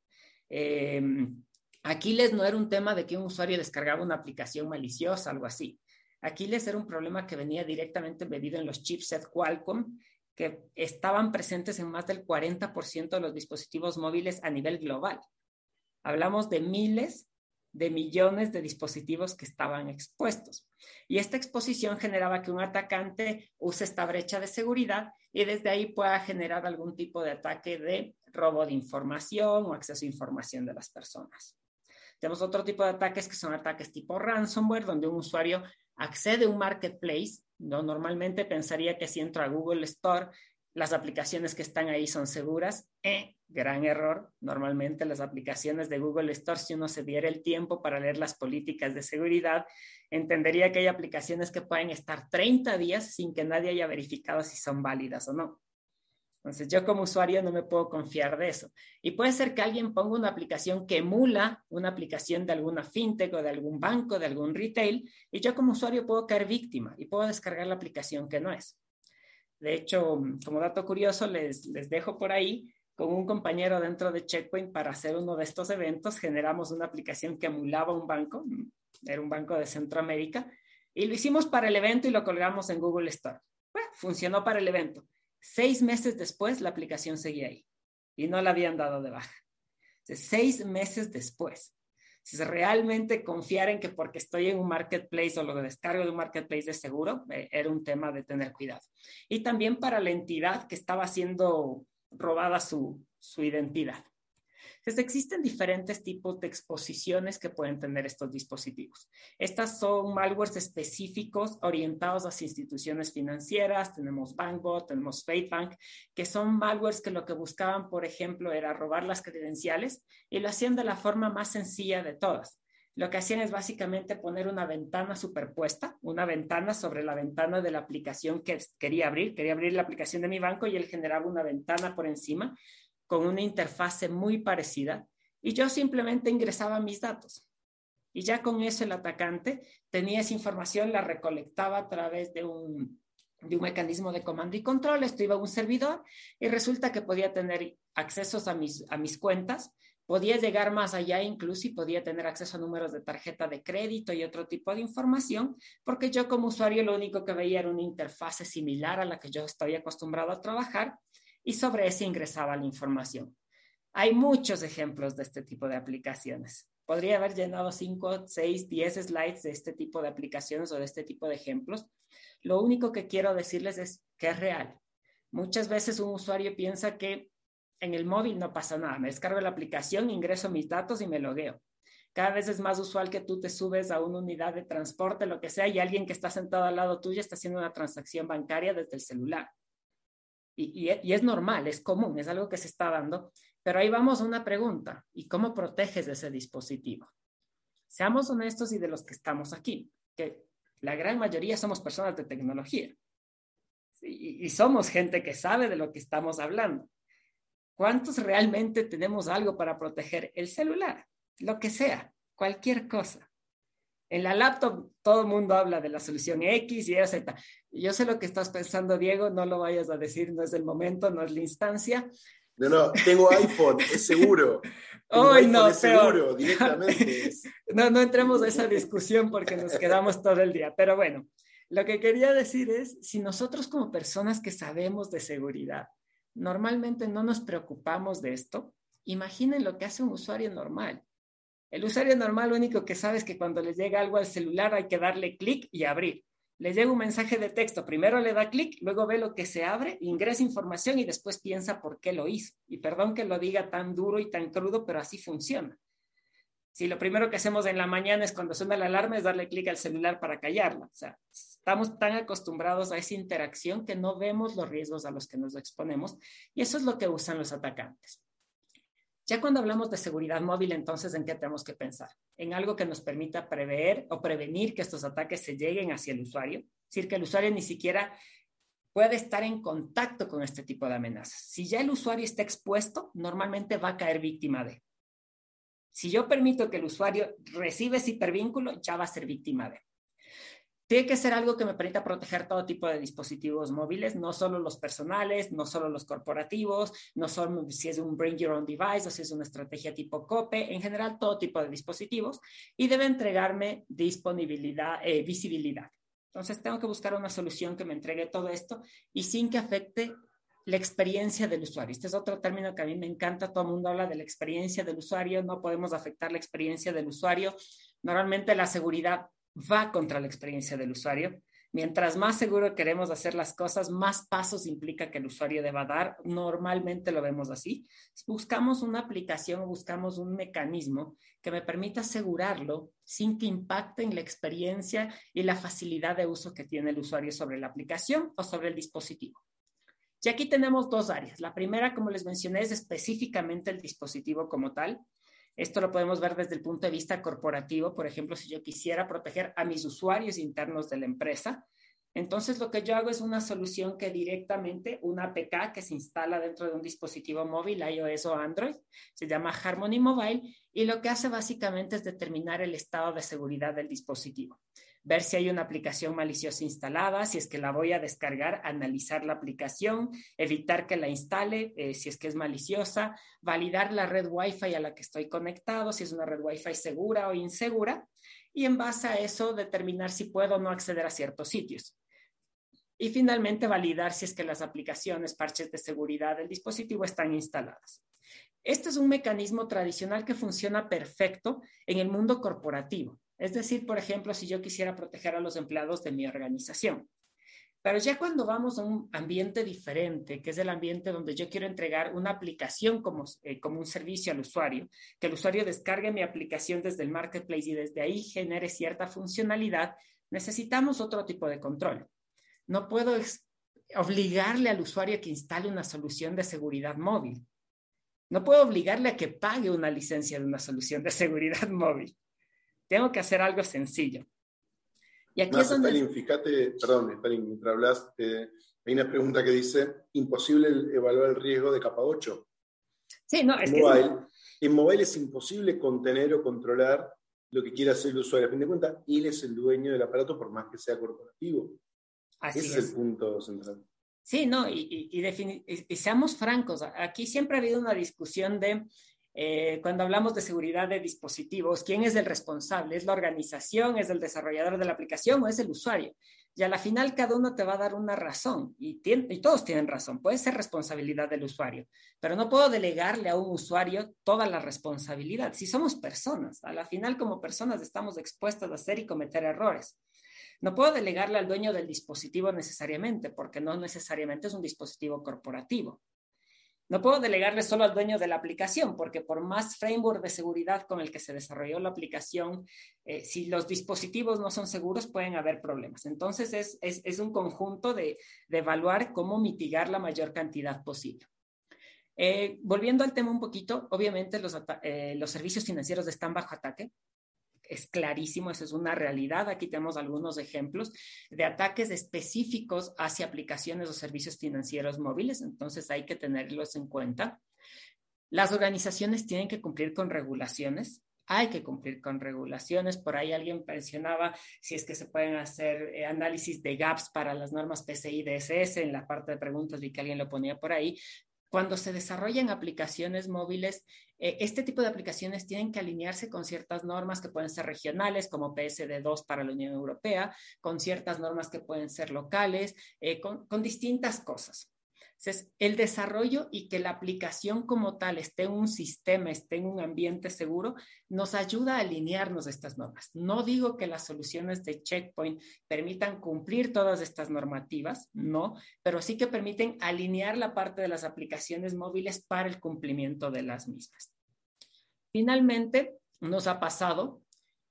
Eh, Aquiles no era un tema de que un usuario descargaba una aplicación maliciosa, algo así. Aquiles era un problema que venía directamente medido en los chipset Qualcomm, que estaban presentes en más del 40% de los dispositivos móviles a nivel global. Hablamos de miles de millones de dispositivos que estaban expuestos. Y esta exposición generaba que un atacante use esta brecha de seguridad y desde ahí pueda generar algún tipo de ataque de robo de información o acceso a información de las personas. Tenemos otro tipo de ataques que son ataques tipo ransomware, donde un usuario accede a un marketplace. ¿no? Normalmente pensaría que si entro a Google Store las aplicaciones que están ahí son seguras. Eh, gran error. Normalmente las aplicaciones de Google Store, si uno se diera el tiempo para leer las políticas de seguridad, entendería que hay aplicaciones que pueden estar 30 días sin que nadie haya verificado si son válidas o no. Entonces yo como usuario no me puedo confiar de eso. Y puede ser que alguien ponga una aplicación que emula una aplicación de alguna fintech o de algún banco, de algún retail, y yo como usuario puedo caer víctima y puedo descargar la aplicación que no es. De hecho, como dato curioso, les, les dejo por ahí con un compañero dentro de Checkpoint para hacer uno de estos eventos. Generamos una aplicación que emulaba un banco, era un banco de Centroamérica, y lo hicimos para el evento y lo colgamos en Google Store. funcionó para el evento. Seis meses después, la aplicación seguía ahí y no la habían dado de baja. Seis meses después. Si realmente confiar en que porque estoy en un marketplace o lo descargo de un marketplace de seguro, eh, era un tema de tener cuidado. Y también para la entidad que estaba siendo robada su, su identidad. Entonces, existen diferentes tipos de exposiciones que pueden tener estos dispositivos. Estas son malwares específicos orientados a instituciones financieras. Tenemos Bankbot, tenemos FateBank, que son malwares que lo que buscaban, por ejemplo, era robar las credenciales y lo hacían de la forma más sencilla de todas. Lo que hacían es básicamente poner una ventana superpuesta, una ventana sobre la ventana de la aplicación que quería abrir. Quería abrir la aplicación de mi banco y él generaba una ventana por encima con una interfase muy parecida y yo simplemente ingresaba mis datos. Y ya con eso el atacante tenía esa información, la recolectaba a través de un, de un mecanismo de comando y control. Esto iba a un servidor y resulta que podía tener accesos a mis, a mis cuentas, podía llegar más allá incluso y podía tener acceso a números de tarjeta de crédito y otro tipo de información, porque yo como usuario lo único que veía era una interfase similar a la que yo estoy acostumbrado a trabajar y sobre eso ingresaba la información. Hay muchos ejemplos de este tipo de aplicaciones. Podría haber llenado 5, 6, 10 slides de este tipo de aplicaciones o de este tipo de ejemplos. Lo único que quiero decirles es que es real. Muchas veces un usuario piensa que en el móvil no pasa nada. Me descargo la aplicación, ingreso mis datos y me logueo. Cada vez es más usual que tú te subes a una unidad de transporte, lo que sea, y alguien que está sentado al lado tuyo está haciendo una transacción bancaria desde el celular. Y, es normal, es común, es algo que se está dando. Pero ahí vamos a una pregunta. ¿Y cómo proteges ese dispositivo? Seamos honestos y de los que estamos aquí, que la gran mayoría somos personas de tecnología. y somos gente que sabe de lo que estamos hablando. ¿Cuántos realmente tenemos algo para proteger? El celular, lo que sea, cualquier cosa. En la laptop todo el mundo habla de la solución X y Z. Yo sé lo que estás pensando, Diego, no lo vayas a decir, no es el momento, no es la instancia. No, no, tengo iPhone, es seguro. Hoy no, es seguro, directamente. no, no entremos a esa discusión porque nos quedamos todo el día. Pero bueno, lo que quería decir es, si nosotros como personas que sabemos de seguridad, normalmente no nos preocupamos de esto, imaginen lo que hace un usuario normal. El usuario normal lo único que sabe es que cuando le llega algo al celular hay que darle clic y abrir. Le llega un mensaje de texto, primero le da clic, luego ve lo que se abre, ingresa información y después piensa por qué lo hizo. Y perdón que lo diga tan duro y tan crudo, pero así funciona. Si lo primero que hacemos en la mañana es cuando suena la alarma es darle clic al celular para callarla. O sea, estamos tan acostumbrados a esa interacción que no vemos los riesgos a los que nos exponemos y eso es lo que usan los atacantes. Ya cuando hablamos de seguridad móvil, entonces, ¿en qué tenemos que pensar? En algo que nos permita prever o prevenir que estos ataques se lleguen hacia el usuario. Es decir, que el usuario ni siquiera puede estar en contacto con este tipo de amenazas. Si ya el usuario está expuesto, normalmente va a caer víctima de. Si yo permito que el usuario reciba ese hipervínculo, ya va a ser víctima de. Tiene que ser algo que me permita proteger todo tipo de dispositivos móviles, no solo los personales, no solo los corporativos, no solo si es un bring your own device o si es una estrategia tipo COPE, en general todo tipo de dispositivos y debe entregarme disponibilidad, eh, visibilidad. Entonces tengo que buscar una solución que me entregue todo esto y sin que afecte la experiencia del usuario. Este es otro término que a mí me encanta. Todo el mundo habla de la experiencia del usuario. No podemos afectar la experiencia del usuario. Normalmente la seguridad va contra la experiencia del usuario. Mientras más seguro queremos hacer las cosas, más pasos implica que el usuario deba dar. Normalmente lo vemos así. Buscamos una aplicación, buscamos un mecanismo que me permita asegurarlo sin que impacte en la experiencia y la facilidad de uso que tiene el usuario sobre la aplicación o sobre el dispositivo. Y aquí tenemos dos áreas. La primera, como les mencioné, es específicamente el dispositivo como tal. Esto lo podemos ver desde el punto de vista corporativo. Por ejemplo, si yo quisiera proteger a mis usuarios internos de la empresa, entonces lo que yo hago es una solución que directamente, una APK que se instala dentro de un dispositivo móvil, iOS o Android, se llama Harmony Mobile y lo que hace básicamente es determinar el estado de seguridad del dispositivo. Ver si hay una aplicación maliciosa instalada, si es que la voy a descargar, analizar la aplicación, evitar que la instale, eh, si es que es maliciosa, validar la red Wi-Fi a la que estoy conectado, si es una red Wi-Fi segura o insegura, y en base a eso determinar si puedo o no acceder a ciertos sitios. Y finalmente validar si es que las aplicaciones, parches de seguridad del dispositivo están instaladas. Este es un mecanismo tradicional que funciona perfecto en el mundo corporativo. Es decir, por ejemplo, si yo quisiera proteger a los empleados de mi organización. Pero ya cuando vamos a un ambiente diferente, que es el ambiente donde yo quiero entregar una aplicación como, eh, como un servicio al usuario, que el usuario descargue mi aplicación desde el marketplace y desde ahí genere cierta funcionalidad, necesitamos otro tipo de control. No puedo obligarle al usuario que instale una solución de seguridad móvil. No puedo obligarle a que pague una licencia de una solución de seguridad móvil. Tengo que hacer algo sencillo. Y aquí es donde... Stalin, fíjate, perdón, Stalin, mientras hablas, eh, hay una pregunta que dice, imposible evaluar el riesgo de capa 8. Sí, no, es en mobile, En mobile es imposible contener o controlar lo que quiera hacer el usuario. A fin de cuentas, él es el dueño del aparato por más que sea corporativo. Ese es el punto central. Sí, no, y, y, seamos francos, aquí siempre ha habido una discusión de eh, cuando hablamos de seguridad de dispositivos, ¿quién es el responsable? ¿Es la organización? ¿Es el desarrollador de la aplicación o es el usuario? Y a la final cada uno te va a dar una razón y, y todos tienen razón. Puede ser responsabilidad del usuario, pero no puedo delegarle a un usuario toda la responsabilidad. Si somos personas, a la final como personas estamos expuestas a hacer y cometer errores. No puedo delegarle al dueño del dispositivo necesariamente, porque no necesariamente es un dispositivo corporativo. No puedo delegarle solo al dueño de la aplicación, porque por más framework de seguridad con el que se desarrolló la aplicación, eh, si los dispositivos no son seguros, pueden haber problemas. Entonces, es, un conjunto de, evaluar cómo mitigar la mayor cantidad posible. Eh, volviendo al tema un poquito, obviamente los, eh, los servicios financieros están bajo ataque es clarísimo, eso es una realidad. Aquí tenemos algunos ejemplos de ataques específicos hacia aplicaciones o servicios financieros móviles, entonces hay que tenerlos en cuenta. Las organizaciones tienen que cumplir con regulaciones, hay que cumplir con regulaciones. Por ahí alguien mencionaba si es que se pueden hacer eh, análisis de gaps para las normas PCI DSS. En la parte de preguntas vi que alguien lo ponía por ahí. Cuando se desarrollan aplicaciones móviles, eh, este tipo de aplicaciones tienen que alinearse con ciertas normas que pueden ser regionales, como PSD2 para la Unión Europea, con ciertas normas que pueden ser locales, eh, con, con distintas cosas. Entonces, el desarrollo y que la aplicación como tal esté en un sistema, esté en un ambiente seguro, nos ayuda a alinearnos a estas normas. No digo que las soluciones de checkpoint permitan cumplir todas estas normativas, no, pero sí que permiten alinear la parte de las aplicaciones móviles para el cumplimiento de las mismas. Finalmente, nos ha pasado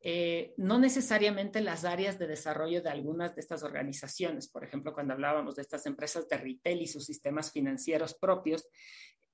eh, no necesariamente las áreas de desarrollo de algunas de estas organizaciones, por ejemplo, cuando hablábamos de estas empresas de retail y sus sistemas financieros propios,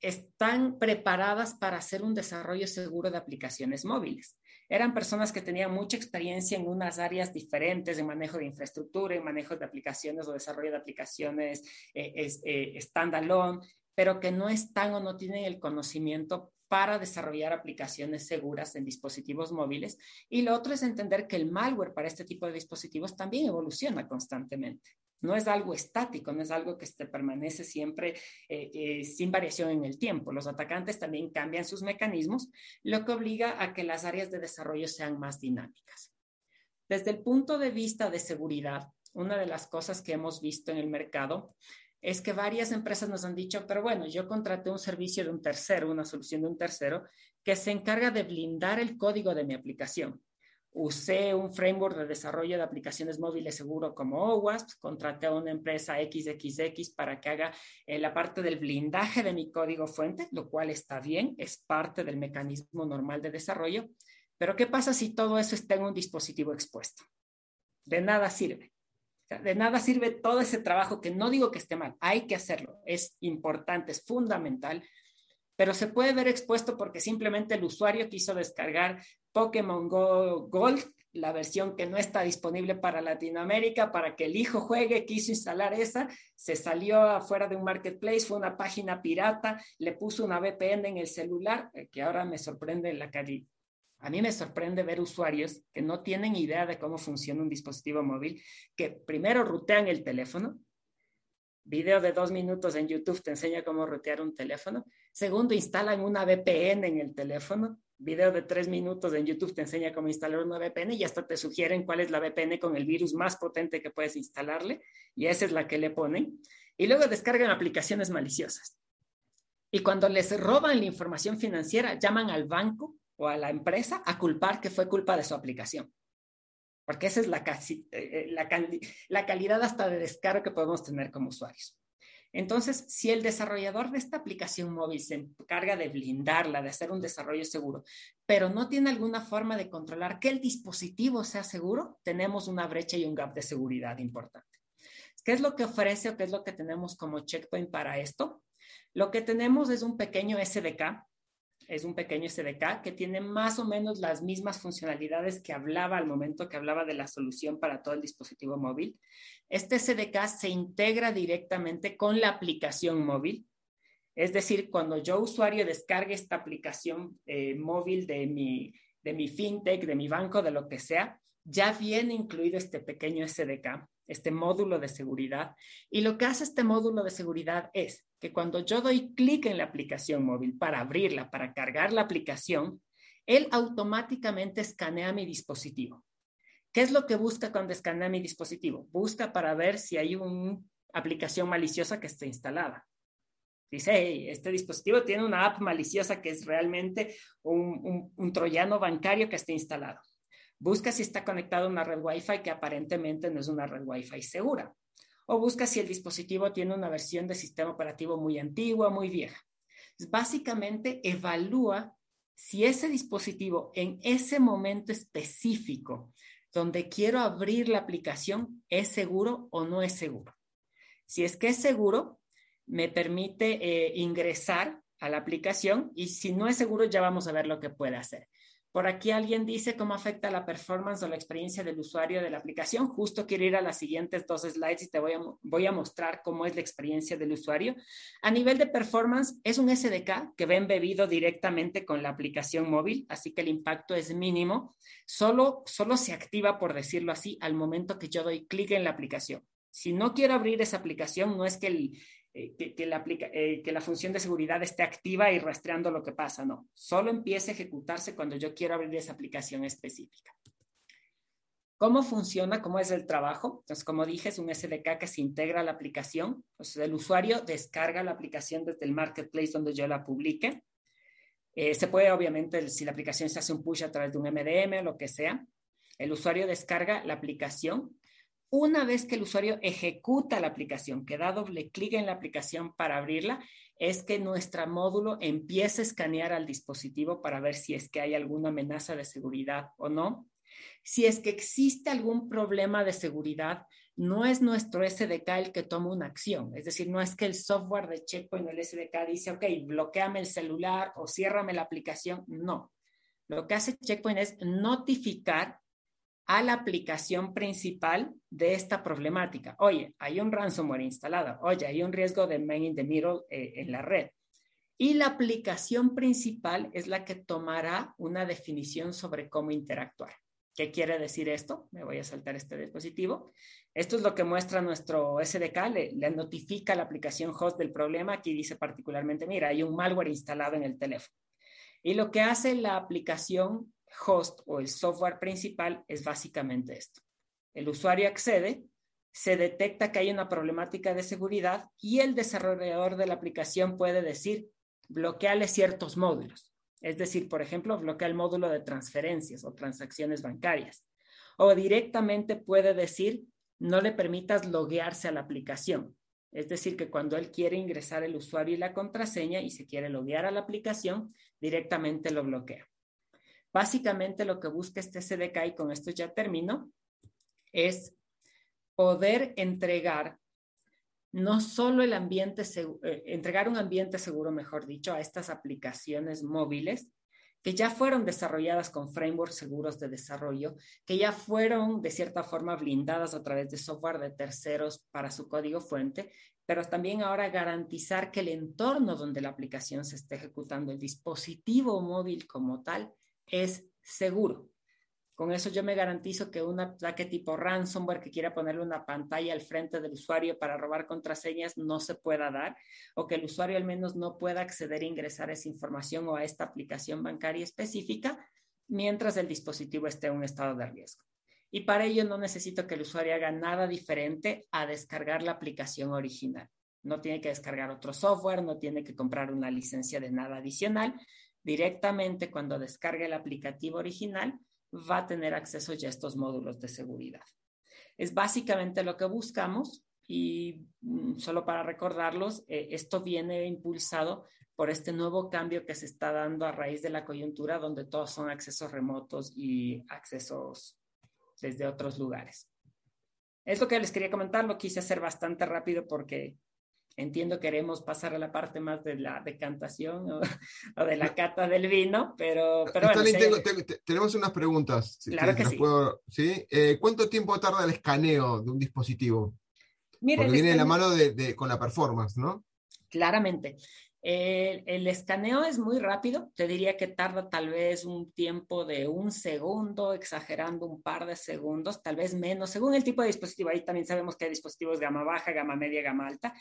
están preparadas para hacer un desarrollo seguro de aplicaciones móviles. Eran personas que tenían mucha experiencia en unas áreas diferentes de manejo de infraestructura, en manejo de aplicaciones o desarrollo de aplicaciones eh, eh, standalone, pero que no están o no tienen el conocimiento para desarrollar aplicaciones seguras en dispositivos móviles. Y lo otro es entender que el malware para este tipo de dispositivos también evoluciona constantemente. No es algo estático, no es algo que este permanece siempre eh, eh, sin variación en el tiempo. Los atacantes también cambian sus mecanismos, lo que obliga a que las áreas de desarrollo sean más dinámicas. Desde el punto de vista de seguridad, una de las cosas que hemos visto en el mercado es que varias empresas nos han dicho, pero bueno, yo contraté un servicio de un tercero, una solución de un tercero, que se encarga de blindar el código de mi aplicación. Usé un framework de desarrollo de aplicaciones móviles seguro como OWASP, contraté a una empresa XXX para que haga eh, la parte del blindaje de mi código fuente, lo cual está bien, es parte del mecanismo normal de desarrollo. Pero ¿qué pasa si todo eso está en un dispositivo expuesto? De nada sirve. De nada sirve todo ese trabajo que no digo que esté mal, hay que hacerlo, es importante, es fundamental, pero se puede ver expuesto porque simplemente el usuario quiso descargar Pokémon Go Gold, la versión que no está disponible para Latinoamérica, para que el hijo juegue, quiso instalar esa, se salió afuera de un marketplace, fue una página pirata, le puso una VPN en el celular, eh, que ahora me sorprende la calidad A mí me sorprende ver usuarios que no tienen idea de cómo funciona un dispositivo móvil, que primero rutean el teléfono, video de dos minutos en YouTube te enseña cómo rutear un teléfono. Segundo, instalan una VPN en el teléfono. Video de tres minutos en YouTube te enseña cómo instalar una VPN y hasta te sugieren cuál es la VPN con el virus más potente que puedes instalarle. Y esa es la que le ponen. Y luego descargan aplicaciones maliciosas. Y cuando les roban la información financiera, llaman al banco o a la empresa a culpar que fue culpa de su aplicación. Porque esa es la, casi, eh, la, calidad hasta de descargo que podemos tener como usuarios. Entonces, si el desarrollador de esta aplicación móvil se encarga de blindarla, de hacer un desarrollo seguro, pero no tiene alguna forma de controlar que el dispositivo sea seguro, tenemos una brecha y un gap de seguridad importante. ¿Qué es lo que ofrece o qué es lo que tenemos como checkpoint para esto? Lo que tenemos es un pequeño SDK, es un pequeño SDK que tiene más o menos las mismas funcionalidades que hablaba al momento que hablaba de la solución para todo el dispositivo móvil. Este SDK se integra directamente con la aplicación móvil. Es decir, cuando yo usuario descargue esta aplicación eh, móvil de mi, de mi fintech, de mi banco, de lo que sea, ya viene incluido este pequeño SDK este módulo de seguridad. Y lo que hace este módulo de seguridad es que cuando yo doy clic en la aplicación móvil para abrirla, para cargar la aplicación, él automáticamente escanea mi dispositivo. ¿Qué es lo que busca cuando escanea mi dispositivo? Busca para ver si hay una aplicación maliciosa que esté instalada. Dice, este dispositivo tiene una app maliciosa que es realmente un, un troyano bancario que esté instalado. Busca si está conectado a una red Wi-Fi que aparentemente no es una red Wi-Fi segura. O busca si el dispositivo tiene una versión de sistema operativo muy antigua, muy vieja. Básicamente evalúa si ese dispositivo en ese momento específico donde quiero abrir la aplicación es seguro o no es seguro. Si es que es seguro, me permite eh, ingresar a la aplicación y si no es seguro ya vamos a ver lo que puede hacer. Por aquí alguien dice cómo afecta la performance o la experiencia del usuario de la aplicación. Justo quiero ir a las siguientes dos slides y te voy a, voy a mostrar cómo es la experiencia del usuario. A nivel de performance, es un SDK que va embebido directamente con la aplicación móvil, así que el impacto es mínimo. Solo, solo se activa, por decirlo así, al momento que yo doy clic en la aplicación. Si no quiero abrir esa aplicación, no es que el, eh, que, la eh, que, la función de seguridad esté activa y rastreando lo que pasa, no. Solo empieza a ejecutarse cuando yo quiero abrir esa aplicación específica. ¿Cómo funciona? ¿Cómo es el trabajo? Entonces, como dije, es un SDK que se integra a la aplicación. Entonces, el usuario descarga la aplicación desde el marketplace donde yo la publique. Eh, se puede, obviamente, si la aplicación se hace un push a través de un MDM o lo que sea, el usuario descarga la aplicación una vez que el usuario ejecuta la aplicación, que da doble clic en la aplicación para abrirla, es que nuestro módulo empieza a escanear al dispositivo para ver si es que hay alguna amenaza de seguridad o no. Si es que existe algún problema de seguridad, no es nuestro SDK el que toma una acción. Es decir, no es que el software de Checkpoint, el SDK, dice, ok, bloqueame el celular o ciérrame la aplicación. No. Lo que hace Checkpoint es notificar a la aplicación principal de esta problemática. Oye, hay un ransomware instalado. Oye, hay un riesgo de man in the middle eh, en la red. Y la aplicación principal es la que tomará una definición sobre cómo interactuar. ¿Qué quiere decir esto? Me voy a saltar este dispositivo. Esto es lo que muestra nuestro SDK, le, le, notifica a la aplicación host del problema. Aquí dice particularmente, mira, hay un malware instalado en el teléfono. Y lo que hace la aplicación host o el software principal es básicamente esto. El usuario accede, se detecta que hay una problemática de seguridad y el desarrollador de la aplicación puede decir, bloqueale ciertos módulos. Es decir, por ejemplo, bloquea el módulo de transferencias o transacciones bancarias. O directamente puede decir, no le permitas loguearse a la aplicación. Es decir, que cuando él quiere ingresar el usuario y la contraseña y se quiere loguear a la aplicación, directamente lo bloquea. Básicamente lo que busca este SDK, y con esto ya termino, es poder entregar no solo el ambiente, eh, entregar un ambiente seguro, mejor dicho, a estas aplicaciones móviles que ya fueron desarrolladas con frameworks seguros de desarrollo, que ya fueron de cierta forma blindadas a través de software de terceros para su código fuente, pero también ahora garantizar que el entorno donde la aplicación se esté ejecutando, el dispositivo móvil como tal, es seguro. Con eso yo me garantizo que un ataque tipo ransomware que quiera ponerle una pantalla al frente del usuario para robar contraseñas no se pueda dar o que el usuario al menos no pueda acceder e ingresar esa información o a esta aplicación bancaria específica mientras el dispositivo esté en un estado de riesgo. Y para ello no necesito que el usuario haga nada diferente a descargar la aplicación original. No tiene que descargar otro software, no tiene que comprar una licencia de nada adicional. Directamente cuando descargue el aplicativo original, va a tener acceso ya a estos módulos de seguridad. Es básicamente lo que buscamos y mm, solo para recordarlos, eh, esto viene impulsado por este nuevo cambio que se está dando a raíz de la coyuntura donde todos son accesos remotos y accesos desde otros lugares. Es lo que les quería comentar, lo quise hacer bastante rápido porque entiendo queremos pasar a la parte más de la decantación o, de la cata del vino, pero, pero tenemos unas preguntas. Claro que, sí. Eh, ¿Cuánto tiempo tarda el escaneo de un dispositivo? Porque viene de la mano de, con la performance, ¿no? Claramente. El, escaneo es muy rápido, te diría que tarda tal vez un tiempo de un segundo, exagerando un par de segundos, tal vez menos, según el tipo de dispositivo. Ahí también sabemos que hay dispositivos gama baja, gama media, gama alta.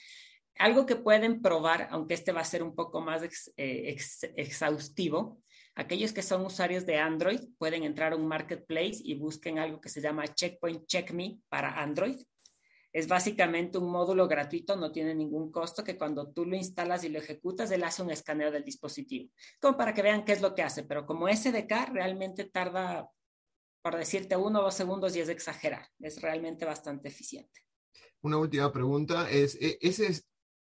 Algo que pueden probar, aunque este va a ser un poco más eh, exhaustivo, aquellos que son usuarios de Android pueden entrar a un marketplace y busquen algo que se llama Checkpoint Check Me para Android es básicamente un módulo gratuito, no tiene ningún costo, que cuando tú lo instalas y lo ejecutas, él hace un escaneo del dispositivo, como para que vean qué es lo que hace. Pero como SDK realmente tarda, por decirte, uno o dos segundos y es exagerar. Es realmente bastante eficiente. Una última pregunta es, e, ¿ese,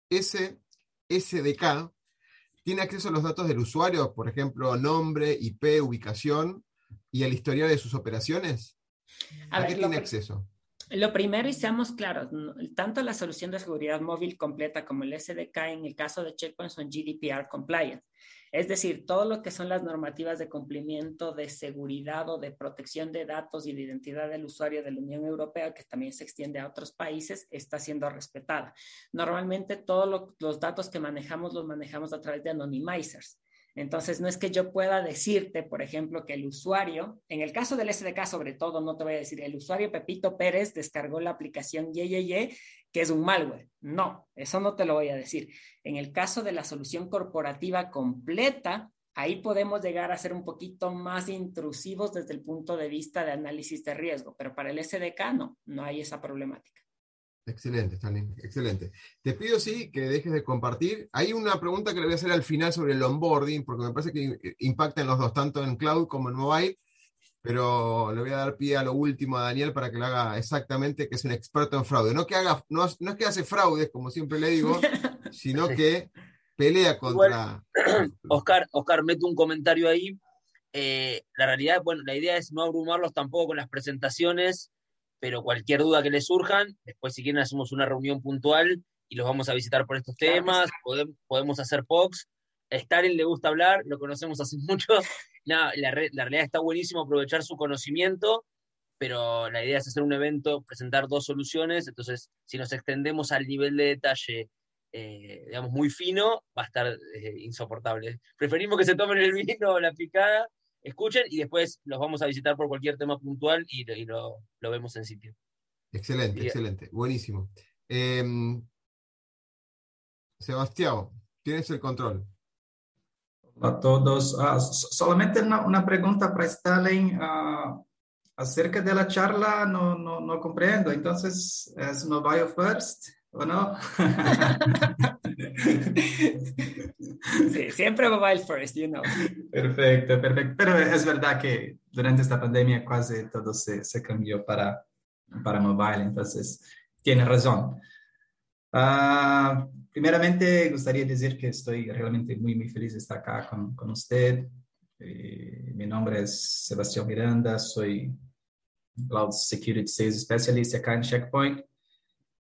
ese SDK tiene acceso a los datos del usuario, por ejemplo, nombre, IP, ubicación y el historial de sus operaciones? ¿A, qué tiene acceso? Lo primero, y seamos claros, tanto la solución de seguridad móvil completa como el SDK en el caso de Checkpoint son GDPR compliant. Es decir, todo lo que son las normativas de cumplimiento de seguridad o de protección de datos y de identidad del usuario de la Unión Europea, que también se extiende a otros países, está siendo respetada. Normalmente todos los datos que manejamos los manejamos a través de anonymizers. Entonces, no es que yo pueda decirte, por ejemplo, que el usuario, en el caso del SDK sobre todo, no te voy a decir, el usuario Pepito Pérez descargó la aplicación YYY, que es un malware. No, eso no te lo voy a decir. En el caso de la solución corporativa completa, ahí podemos llegar a ser un poquito más intrusivos desde el punto de vista de análisis de riesgo, pero para el SDK no, no hay esa problemática. Excelente, Stanley, excelente. Te pido, sí, que dejes de compartir. Hay una pregunta que le voy a hacer al final sobre el onboarding, porque me parece que impacta en los dos, tanto en cloud como en mobile, pero le voy a dar pie a lo último a Daniel para que lo haga exactamente, que es un experto en fraude. No, que haga, no, es que hace fraudes, como siempre le digo, sino que pelea contra... Oscar, Oscar, meto un comentario ahí. Eh, la realidad, bueno, la idea es no abrumarlos tampoco con las presentaciones pero cualquier duda que les surjan, después si quieren hacemos una reunión puntual y los vamos a visitar por estos temas, podemos, hacer POCs. A Stalin le gusta hablar, lo conocemos hace mucho. la, la, realidad está buenísimo aprovechar su conocimiento, pero la idea es hacer un evento, presentar dos soluciones, entonces si nos extendemos al nivel de detalle, eh, digamos, muy fino, va a estar eh, insoportable. Preferimos que se tomen el vino o la picada escuchen y después los vamos a visitar por cualquier tema puntual y, lo, vemos en sitio. Excelente, excelente, buenísimo. Em, Sebastián, tienes el control. Hola a todos. Ah, solamente una, pregunta para Stalin. Uh, acerca de la charla, no, no, no comprendo. Entonces, ¿es mobile first o no? Sí, siempre mobile first, you know. Perfecto, perfecto. Pero es verdad que durante esta pandemia casi todo se, se cambió para, para mobile, entonces tiene razón. Uh, primeramente, gustaría decir que estoy realmente muy, muy feliz de estar acá con, con usted. Eh, mi nombre es Sebastián Miranda, soy Cloud Security Sales Specialist acá en Checkpoint.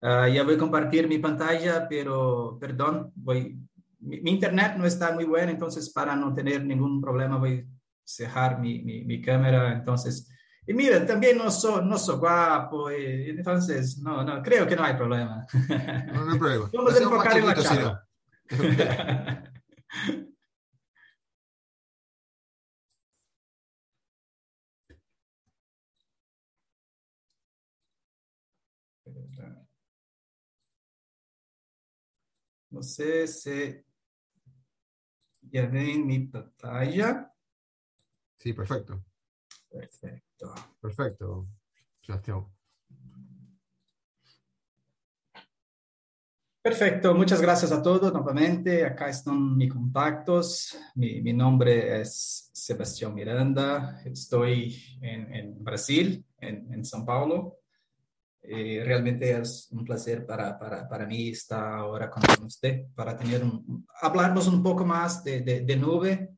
Uh, ya voy a compartir mi pantalla, pero perdón, voy, mi, internet no está muy bueno, entonces para no tener ningún problema voy a cerrar mi, mi, cámara. Entonces, y mira, también no soy, no soy guapo, eh, y, entonces no, no, creo que no hay problema. No, no hay problema. Vamos a enfocar en la. Sino. No sé si ya ven mi pantalla. Sí, perfecto. Perfecto. Perfecto, Sebastián. Perfecto, muchas gracias a todos nuevamente. Acá están mis contactos. Mi, mi nombre es Sebastián Miranda. Estoy en, Brasil, en, en São Paulo. Eh, realmente es un placer para, para, para, mí estar ahora con usted para tener un, hablarnos un poco más de, de, de nube.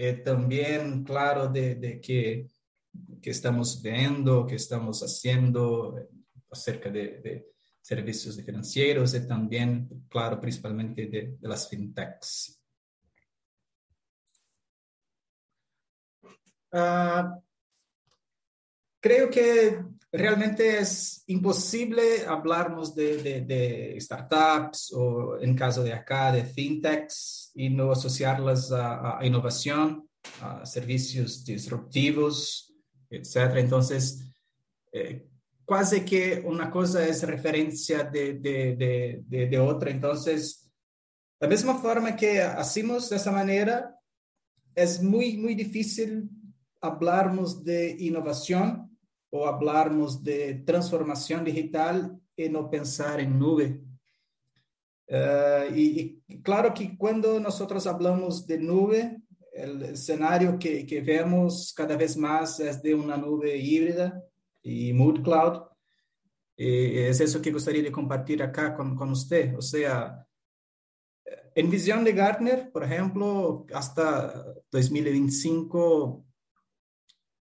Eh, también, claro, de, de que, que, estamos viendo, que estamos haciendo acerca de, servicios financieros y también, claro, principalmente de, las fintechs. Uh, creo que realmente es imposible hablarnos de, startups o en caso de acá de fintechs y no asociarlas a, innovación, a servicios disruptivos, etc. Entonces, eh, casi que una cosa es referencia de, de, otra. Entonces, la misma forma que hacemos de esa manera, es muy, muy difícil hablarnos de innovación o hablarnos de transformación digital y no pensar en nube. Uh, y, y, claro que cuando nosotros hablamos de nube, el escenario que, que vemos cada vez más es de una nube híbrida, y Mood Cloud. es eso que gustaría de compartir acá con, con usted. O sea, en visión de Gartner, por ejemplo, hasta 2025,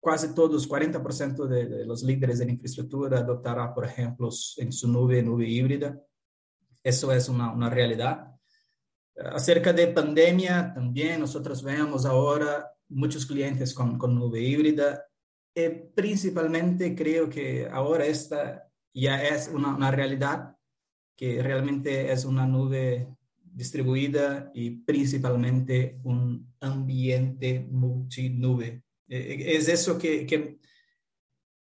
casi todos, 40% de, de, los líderes de infraestructura adoptará, por ejemplo, en su nube, nube híbrida. Eso es una, una realidad. Acerca de pandemia, también nosotros vemos ahora muchos clientes con, con nube híbrida eh, principalmente creo que ahora esta ya es una, una, realidad, que realmente es una nube distribuida y principalmente un ambiente multinube. Eh, es eso que, que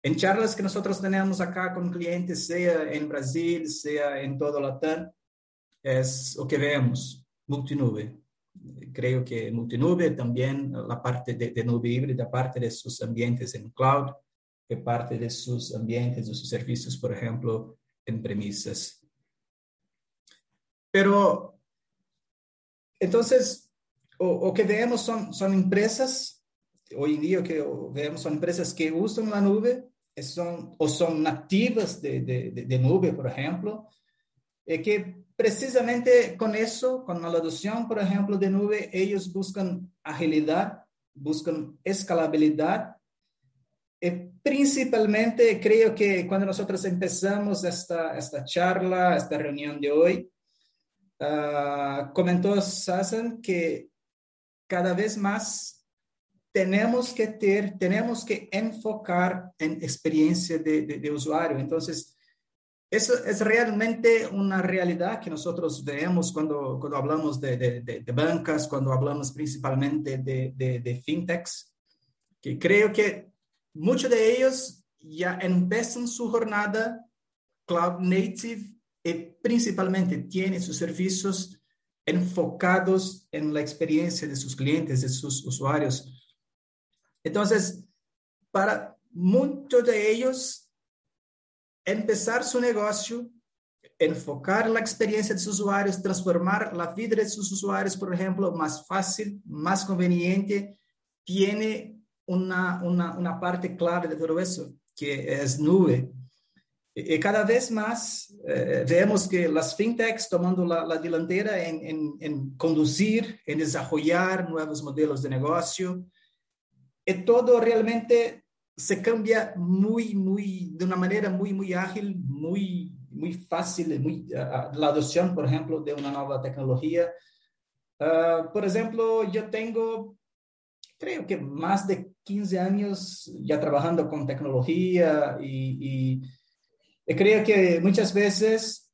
en charlas que nosotros tenemos acá con clientes, sea en Brasil, sea en todo Latam, es lo que vemos, multinube creo que multinube también, la parte de, de, nube híbrida, parte de sus ambientes en cloud, que parte de sus ambientes, de sus servicios, por ejemplo, en premisas. Pero, entonces, o, o que vemos son, son empresas, hoy día que vemos son empresas que usan la nube, son, o son nativas de, de, de nube, por ejemplo, eh, que precisamente con eso, con la adopción, por ejemplo, de nube, ellos buscan agilidad, buscan escalabilidad. Y principalmente creo que cuando nosotros empezamos esta, esta charla, esta reunión de hoy, uh, comentó Sasan que cada vez más tenemos que ter, tenemos que enfocar en experiencia de, de, de usuario. Entonces, eso es realmente una realidad que nosotros vemos cuando, cuando hablamos de, de, bancas, cuando hablamos principalmente de, fintechs, que creo que muchos de ellos ya empiezan su jornada cloud native y principalmente tienen sus servicios enfocados en la experiencia de sus clientes, de sus usuarios. Entonces, para muchos de ellos, empezar su negocio, enfocar la experiencia de sus usuarios, transformar la vida de sus usuarios, por ejemplo, más fácil, más conveniente, tiene una, una, una parte clave de todo eso, que es nube. Y cada vez más eh, vemos que las fintechs tomando la, la delantera en, en, en, conducir, en desarrollar nuevos modelos de negocio. Y todo realmente se cambia muy, muy, de una manera muy, muy ágil, muy, muy fácil, muy, uh, la adopción, por ejemplo, de una nueva tecnología. Uh, por ejemplo, yo tengo, creo que más de 15 años ya trabajando con tecnología y, y, y creo que muchas veces,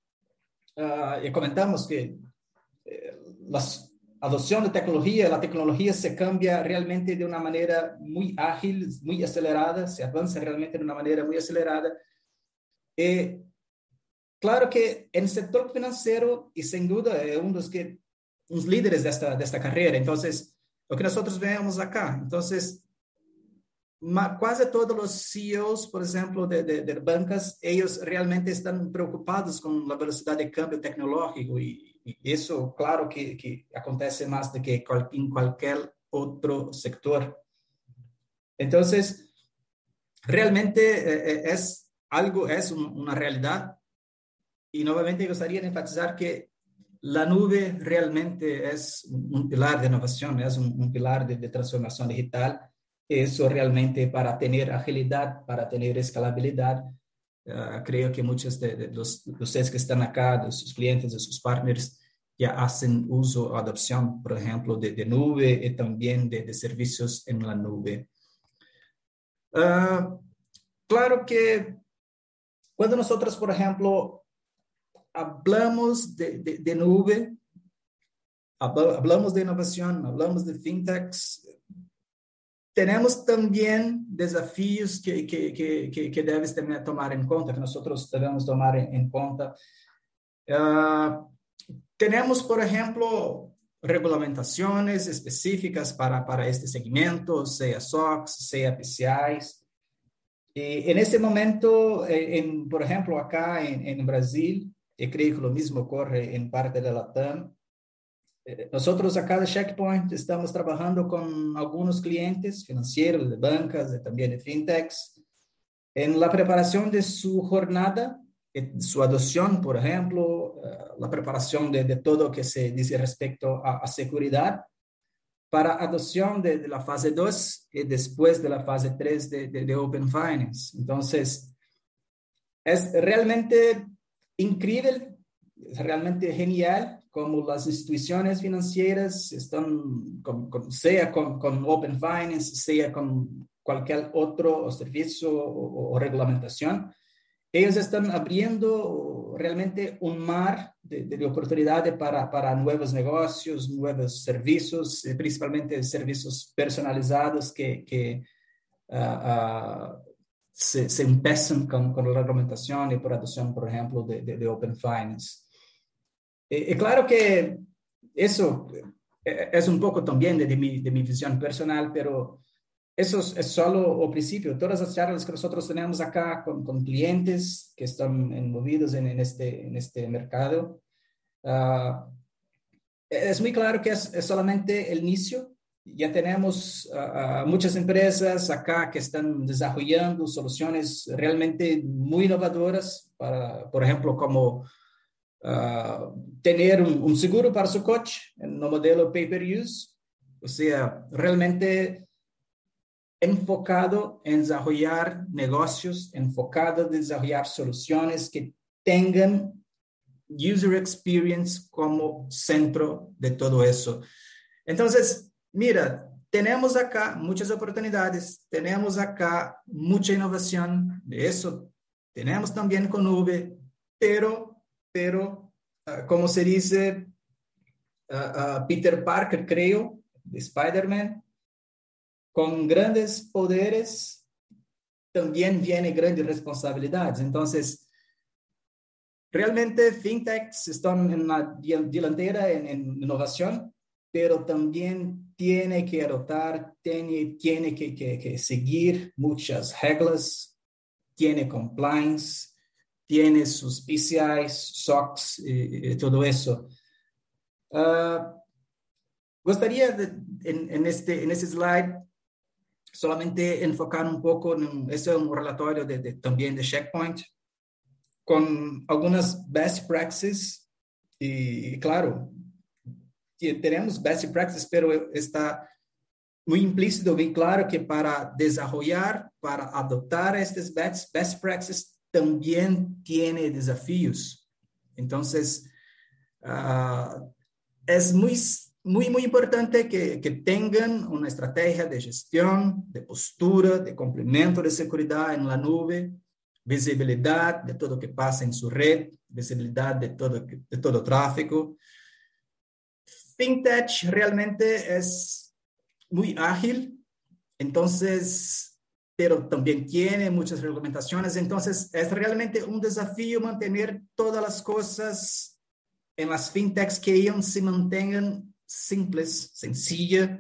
uh, comentamos que eh, las adopción de tecnología, la tecnología se cambia realmente de una manera muy ágil, muy acelerada, se avanza realmente de una manera muy acelerada. Y claro que en el sector financiero, y sin duda es uno de los que, los líderes de esta, de esta carrera, entonces, lo que nosotros vemos acá, entonces, quase todos os CEOs, por exemplo, de, de, de, bancas, eles realmente estão preocupados com a velocidade de câmbio tecnológico e, e isso, claro, que, que acontece mais do que em qualquer outro sector. Então, realmente é, é algo, é uma realidade e, novamente, gostaria de enfatizar que a nube realmente é um pilar de inovação, é um, um pilar de, de transformação digital eso realmente para tener agilidad, para tener escalabilidad. Uh, creo que muchos de, de, los ustedes que están acá, de sus clientes, de sus partners, ya hacen uso adopción, por ejemplo, de, de nube y también de, de, servicios en la nube. Uh, claro que cuando nosotros, por ejemplo, hablamos de, de nube, hablamos de innovación, hablamos de fintechs, tenemos también desafíos que, que, que, que, debes también tomar en cuenta, que nosotros debemos tomar en, en cuenta. Uh, tenemos, por ejemplo, regulamentaciones específicas para, para este segmento, sea SOX, sea PCIs. Y en este momento, en, por ejemplo, acá en, en Brasil, y creo que lo mismo ocurre en parte de la TAM, nosotros acá de Checkpoint estamos trabajando con algunos clientes financieros, de bancas, también de fintechs, en la preparación de su jornada, su adopción, por ejemplo, eh, la preparación de, todo que se dice respecto a, seguridad, para adopción de, la fase 2 y después de la fase 3 de, Open Finance. Entonces, es realmente increíble, es realmente genial como las instituciones financieras están, con, con, sea con, Open Finance, sea con cualquier otro servicio o, o, reglamentación, ellos están abriendo realmente un mar de, de oportunidades para, para nuevos negocios, nuevos servicios, principalmente servicios personalizados que, que uh, uh, se, se, empiezan con, con, la reglamentación y por adopción, por ejemplo, de, de, de Open Finance. Eh, claro que eso eh, es un poco también de, mi, de mi visión personal, pero eso es, solo el principio. Todas las charlas que nosotros tenemos acá con, clientes que están movidos en, este, en este mercado, uh, es muy claro que es, solamente el inicio. Ya tenemos muchas empresas acá que están desarrollando soluciones realmente muy innovadoras, para, por ejemplo, como uh, tener un, un, seguro para su coche en el modelo pay-per-use, o sea, realmente enfocado en desarrollar negocios, enfocado en desarrollar soluciones que tengan user experience como centro de todo eso. Entonces, mira, tenemos acá muchas oportunidades, tenemos acá mucha innovación, de eso tenemos también con nube, pero pero uh, como se dice, uh, Peter Parker, creo, de Spider-Man, con grandes poderes también vienen grandes responsabilidades. Entonces, realmente fintechs están en la delantera en, innovación, pero también tiene que adoptar, tiene, tiene que, seguir muchas reglas, tiene compliance, tiene sus PCIs, SOCs y, todo eso. Uh, gustaría en, este, en este slide solamente enfocar un poco, en, este es un relatorio de, de, también de Checkpoint, con algunas best practices y, y claro, tenemos best practices, pero está muy implícito, bien claro que para desarrollar, para adoptar estas best, best practices, también tiene desafíos. Entonces, uh, es muy, muy, muy importante que, que, tengan una estrategia de gestión, de postura, de complemento de seguridad en la nube, visibilidad de todo lo que pasa en su red, visibilidad de todo, de todo tráfico. FinTech realmente es muy ágil, entonces pero también tiene muchas reglamentaciones. Entonces, es realmente un desafío mantener todas las cosas en las fintechs que ellos se mantengan simples, sencillas.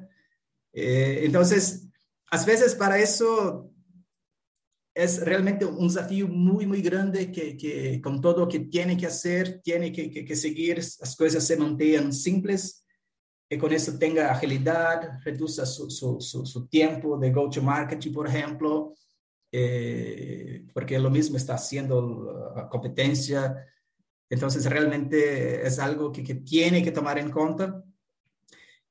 Eh, entonces, a veces para eso es realmente un desafío muy, muy grande que, que con todo lo que tiene que hacer, tiene que, que, seguir, las cosas se mantengan simples que con eso tenga agilidad, reduzca su, su, su, tiempo de go-to-marketing, por ejemplo, eh, porque lo mismo está haciendo la competencia. Entonces, realmente es algo que, tiene que tomar en cuenta.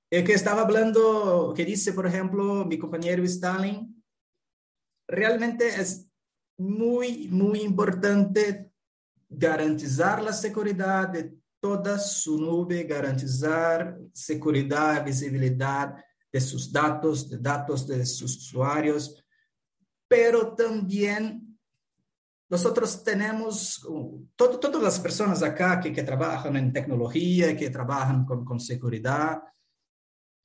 El que estaba hablando, que dice, por ejemplo, mi compañero Stalin, realmente es muy, muy importante garantizar la seguridad de toda su nube, garantizar seguridad, visibilidad de sus datos, de datos de sus usuarios, pero también nosotros tenemos, todo, todas las personas acá que, que, trabajan en tecnología, que trabajan con, con seguridad,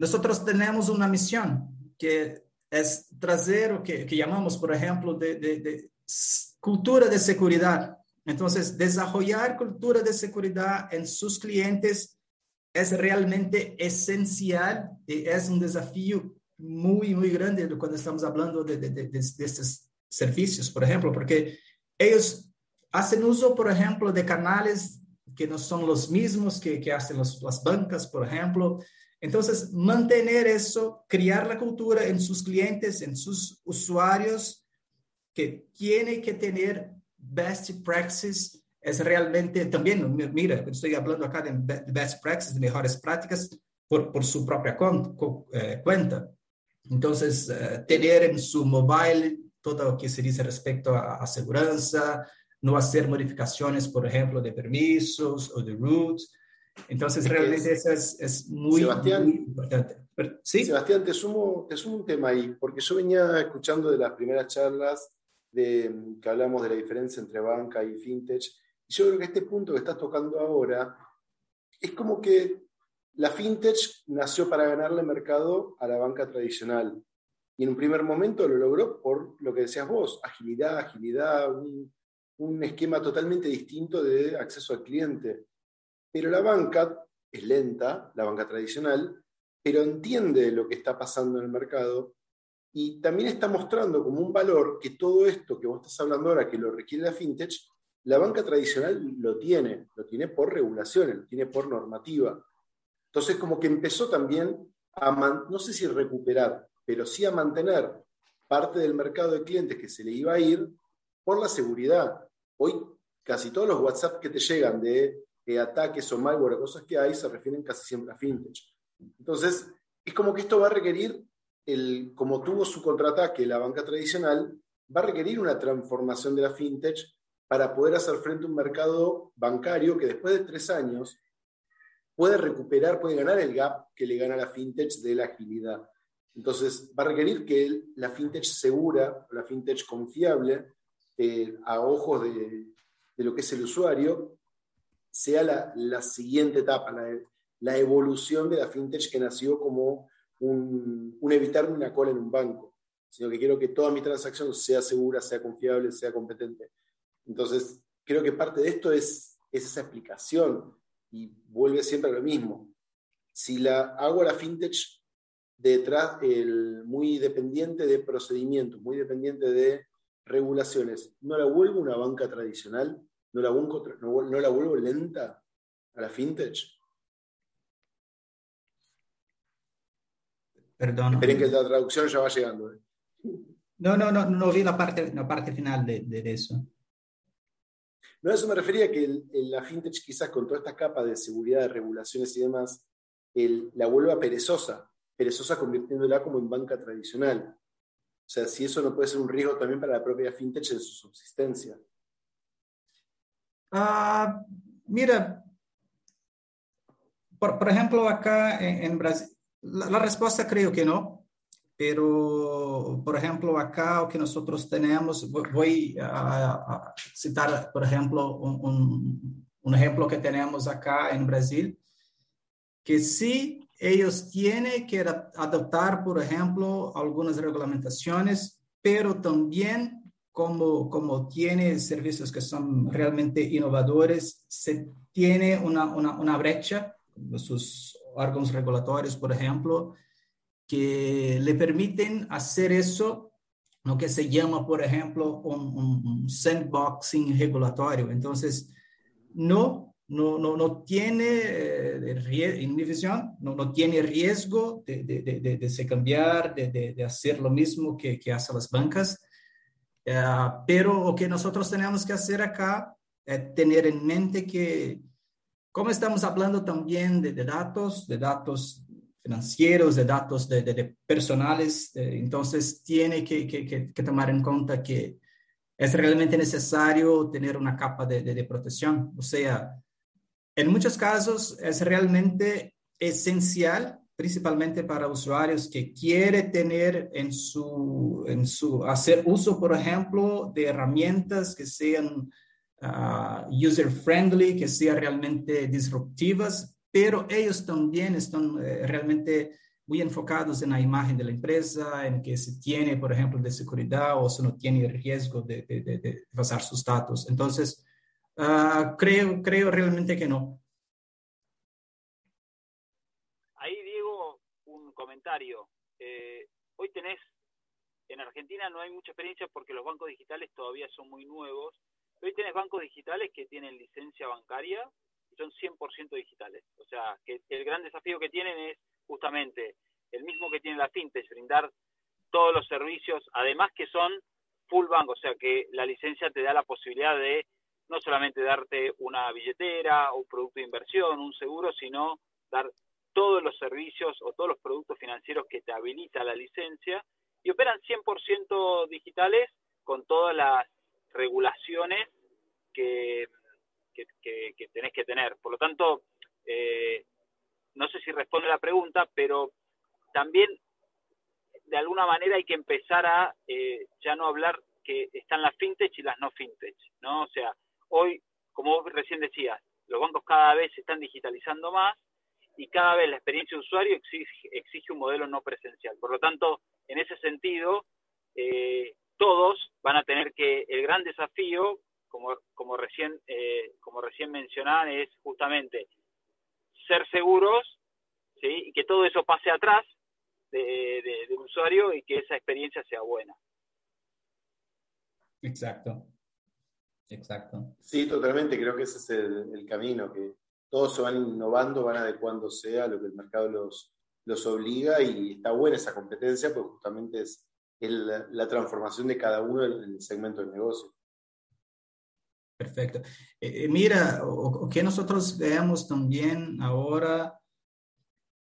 nosotros tenemos una misión que es trazer o que, que llamamos, por ejemplo, de, de, de cultura de seguridad entonces, desarrollar cultura de seguridad en sus clientes es realmente esencial y es un desafío muy, muy grande cuando estamos hablando de, de, de, de, estos servicios, por ejemplo, porque ellos hacen uso, por ejemplo, de canales que no son los mismos que, que hacen los, las bancas, por ejemplo. Entonces, mantener eso, crear la cultura en sus clientes, en sus usuarios, que tiene que tener best practices es realmente también, mira, estoy hablando acá de best practices, de mejores prácticas por, por su propia eh, cuenta. Entonces, uh, tener en su mobile todo lo que se dice respecto a, a seguridad, no hacer modificaciones, por ejemplo, de permisos o de routes. Entonces, realmente eso es, es muy, Sebastián, muy importante. Pero, ¿sí? Sebastián, te sumo, te sumo un tema ahí, porque yo venía escuchando de las primeras charlas de, que hablamos de la diferencia entre banca y fintech. Y yo creo que este punto que estás tocando ahora es como que la fintech nació para ganarle mercado a la banca tradicional. Y en un primer momento lo logró por lo que decías vos, agilidad, agilidad, un, un esquema totalmente distinto de acceso al cliente. Pero la banca es lenta, la banca tradicional, pero entiende lo que está pasando en el mercado y también está mostrando como un valor que todo esto que vos estás hablando ahora, que lo requiere la fintech, la banca tradicional lo tiene, lo tiene por regulaciones, lo tiene por normativa. Entonces, como que empezó también a, no sé si recuperar, pero sí a mantener parte del mercado de clientes que se le iba a ir por la seguridad. Hoy casi todos los WhatsApp que te llegan de ataques o malware cosas que hay se refieren casi siempre a fintech. Entonces, es como que esto va a requerir el, como tuvo su contraataque la banca tradicional, va a requerir una transformación de la fintech para poder hacer frente a un mercado bancario que después de tres años puede recuperar, puede ganar el gap que le gana la fintech de la agilidad. Entonces, va a requerir que la fintech segura, la fintech confiable, eh, a ojos de, de, lo que es el usuario, sea la, siguiente etapa, la, evolución de la fintech que nació como un, un evitarme una cola en un banco, sino que quiero que toda mi transacción sea segura, sea confiable, sea competente. Entonces, creo que parte de esto es, es esa explicación y vuelve siempre a lo mismo. Si la hago la fintech detrás, el, muy dependiente de procedimientos, muy dependiente de regulaciones, no la vuelvo una banca tradicional, no la, vuelvo, no, no la vuelvo lenta a la fintech. Perdón. Esperen que la traducción ya va llegando. ¿eh? No, no, no, no vi la parte, la parte final de, de eso. No, a eso me refería que el, el, la fintech quizás con toda esta capa de seguridad, de regulaciones y demás, el, la vuelva perezosa, perezosa convirtiéndola como en banca tradicional. O sea, si eso no puede ser un riesgo también para la propia fintech en su subsistencia. Uh, mira, por, por, ejemplo, acá en, en Brasil, la, la, respuesta creo que no, pero por ejemplo acá lo que nosotros tenemos, voy a, a citar por ejemplo un, un, un, ejemplo que tenemos acá en Brasil, que sí ellos tienen que adoptar, por ejemplo, algunas reglamentaciones pero también como, como tiene servicios que son realmente innovadores, se tiene una, una, una brecha, sus órganos regulatorios, por ejemplo, que le permiten hacer eso, lo que se llama, por ejemplo, un, un sandboxing regulatorio. Entonces, no, no, no, no tiene, eh, en mi visión, no, no tiene riesgo de, de, de, de se cambiar, de, hacer lo mismo que, que hacen las bancas. Uh, pero lo que nosotros tenemos que hacer acá es tener en mente que, como estamos hablando también de, datos, de datos financieros, de datos de, de, personales. Eh, entonces, tiene que, que, que, tomar en cuenta que es realmente necesario tener una capa de, protección. O sea, en muchos casos es realmente esencial, principalmente para usuarios que quiere tener en su, en su, hacer uso, por ejemplo, de herramientas que sean uh, user friendly, que sean realmente disruptivas pero ellos también están eh, realmente muy enfocados en la imagen de la empresa, en que se tiene, por ejemplo, de seguridad o se no tiene riesgo de, de, de, pasar sus datos. Entonces, uh, creo, creo realmente que no. Ahí, Diego, Eh, hoy tenés, en Argentina no hay mucha experiencia porque los bancos digitales todavía son muy nuevos. Hoy tenés bancos digitales que tienen licencia bancaria son 100% digitales. O sea, que el gran desafío que tienen es justamente el mismo que tiene la fintech, brindar todos los servicios, además que son full bank, o sea que la licencia te da la posibilidad de no solamente darte una billetera, un producto de inversión, un seguro, sino dar todos los servicios o todos los productos financieros que te habilita la licencia y operan 100% digitales con todas las regulaciones que, tenés que tener. Por lo tanto, eh, no sé si responde la pregunta, pero también de alguna manera hay que empezar a eh, ya no hablar que están las fintech y las no fintech, ¿no? O sea, hoy, como vos recién decías, los bancos cada vez se están digitalizando más y cada vez la experiencia de usuario exige, exige un modelo no presencial. Por lo tanto, en ese sentido, eh, todos van a tener que, el gran desafío como, como, recién, eh, como recién mencionaban, es justamente ser seguros ¿sí? y que todo eso pase atrás de, del usuario y que esa experiencia sea buena. Exacto. Exacto. Sí, totalmente. Creo que ese es el, camino, que todos se van innovando, van adecuándose a lo que el mercado los, los obliga y está buena esa competencia, porque justamente es, la, la, transformación de cada uno en el segmento del negocio. Perfecto. Eh, eh, mira, o, que nosotros veamos también ahora,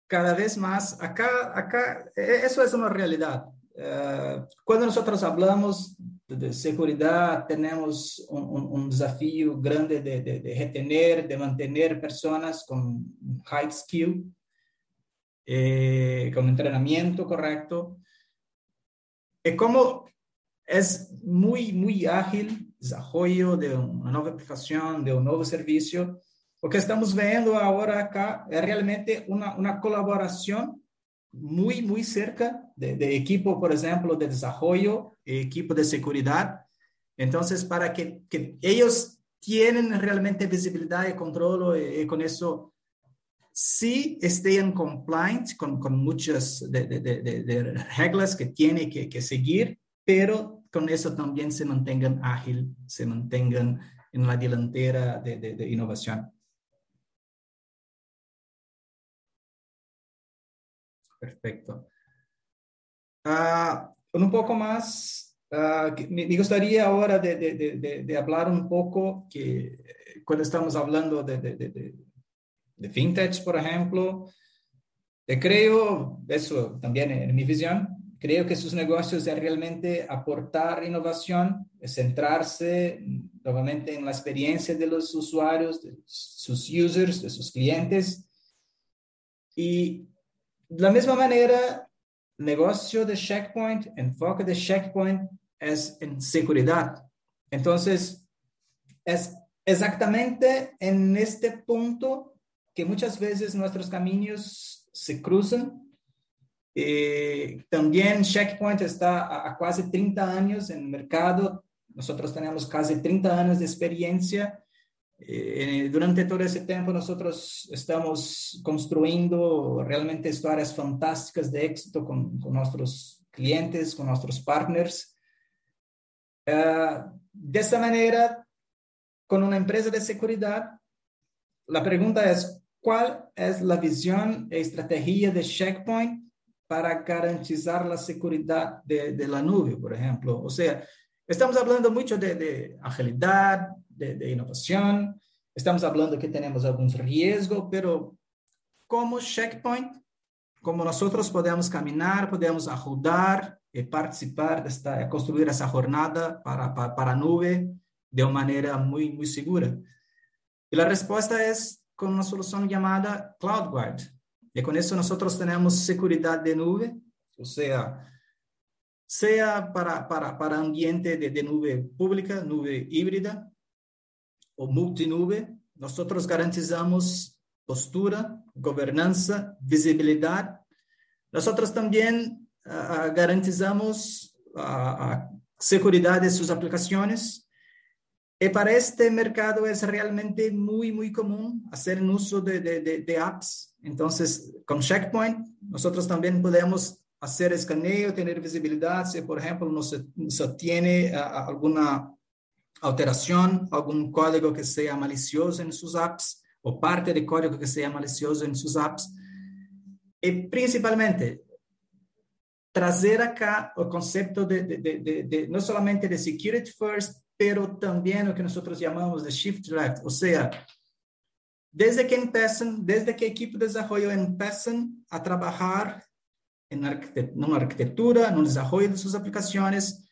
cada vez más, acá, acá, e, eso es una realidad. Uh, cuando nosotros hablamos de, de seguridad, tenemos un, un, un desafío grande de, de, de, retener, de mantener personas con high skill, eh, con entrenamiento correcto. Y como es muy, muy ágil desarrollo de uma nova aplicação, de um novo serviço. O que estamos vendo agora acá é realmente uma, uma colaboração muito, muito cerca de, de, equipo, por exemplo, de e equipo de segurança. Então, para que, que eles tenham realmente visibilidade e controle e, e com isso se estejam compliant com, com muitas de, de, de, regras que têm que, que seguir, pero con eso también se mantengan ágil, se mantengan en la delantera de, de, de innovación. Perfecto. Uh, un poco más, uh, me, gustaría ahora de, de, de, hablar un poco que cuando estamos hablando de, fintech, por ejemplo, creo, eso también en mi visión, Creo que sus negocios es realmente aportar innovación, centrarse nuevamente en la experiencia de los usuarios, sus users, de sus clientes. Y de la misma manera, negocio de Checkpoint, enfoque de Checkpoint es en seguridad. Entonces, es exactamente en este punto que muchas veces nuestros caminos se cruzan Eh, también Checkpoint está a, a, casi 30 años en el mercado. Nosotros tenemos casi 30 años de experiencia. Eh, durante todo ese tiempo nosotros estamos construyendo realmente historias fantásticas de éxito con, con nuestros clientes, con nuestros partners. Uh, de esta manera, con una empresa de seguridad, la pregunta es, ¿cuál es la visión e estrategia de Checkpoint para garantizar la seguridad de, de la nube, por ejemplo? O sea, estamos hablando mucho de, de agilidad, de, innovación, estamos hablando que tenemos algunos riesgos, pero como Checkpoint, como nosotros podemos caminar, podemos ayudar y participar de esta, construir esa jornada para, para, para nube de una manera muy, muy segura. Y la respuesta es con una solución llamada CloudGuard. Y con eso nosotros tenemos seguridad de nube, o sea, sea para, para, para ambiente de nube pública, nube híbrida o multinube, nosotros garantizamos postura, gobernanza, visibilidad. Nosotros también uh, garantizamos uh, seguridad de sus aplicaciones, y para este mercado es realmente muy, muy común hacer un uso de, de, de, de apps. Entonces, con Checkpoint, nosotros también podemos hacer escaneo, tener visibilidad, si por ejemplo no se, se tiene uh, alguna alteración, algún código que sea malicioso en sus apps o parte de código que sea malicioso en sus apps. Y principalmente, trazer acá o concepto de, de, de, de, no solamente de security first, pero también lo que nosotros llamamos de shift left, o sea, desde que empiezan, desde que el equipo de desarrollo empiezan a trabajar en una arquitectura, en un desarrollo de sus aplicaciones,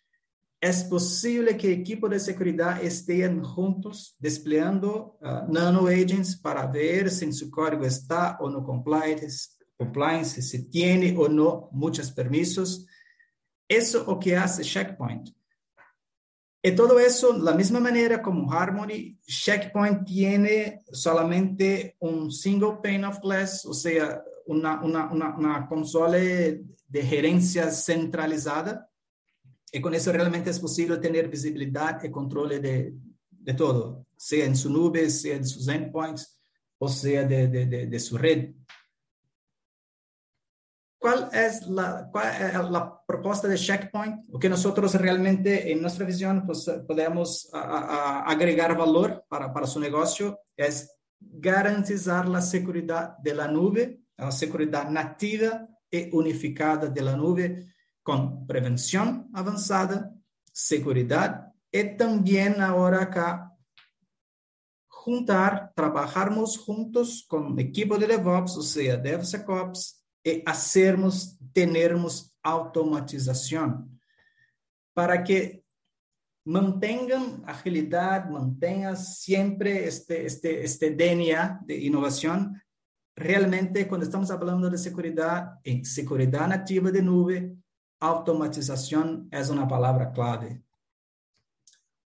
es posible que el equipo de seguridad estén juntos desplegando uh, nano agents para ver si su código está o no compliance, compliance, si tiene o no muchos permisos. Eso es lo que hace Checkpoint. Y todo eso, la misma manera como Harmony, Checkpoint tiene solamente un single pane of glass, o sea, una, una, una, una consola de gerencia centralizada. Y con eso realmente es posible tener visibilidad y control de, de todo, sea en su nube, sea de sus endpoints, o sea de, de, de su red. ¿Cuál es la, cuál es la propuesta de Checkpoint? O que nosotros realmente, en nuestra visión, pues, podemos a, a, agregar valor para, para su negocio es garantizar la seguridad de la nube, la seguridad nativa y unificada de la nube con prevención avanzada, seguridad y también ahora acá juntar, trabajarnos juntos con equipo de DevOps, o sea, DevSecOps, y hacernos, tenermos automatización para que mantengan agilidad, mantengan siempre este, este, este DNA de innovación. Realmente, cuando estamos hablando de seguridad, en seguridad nativa de nube, automatización es una palabra clave.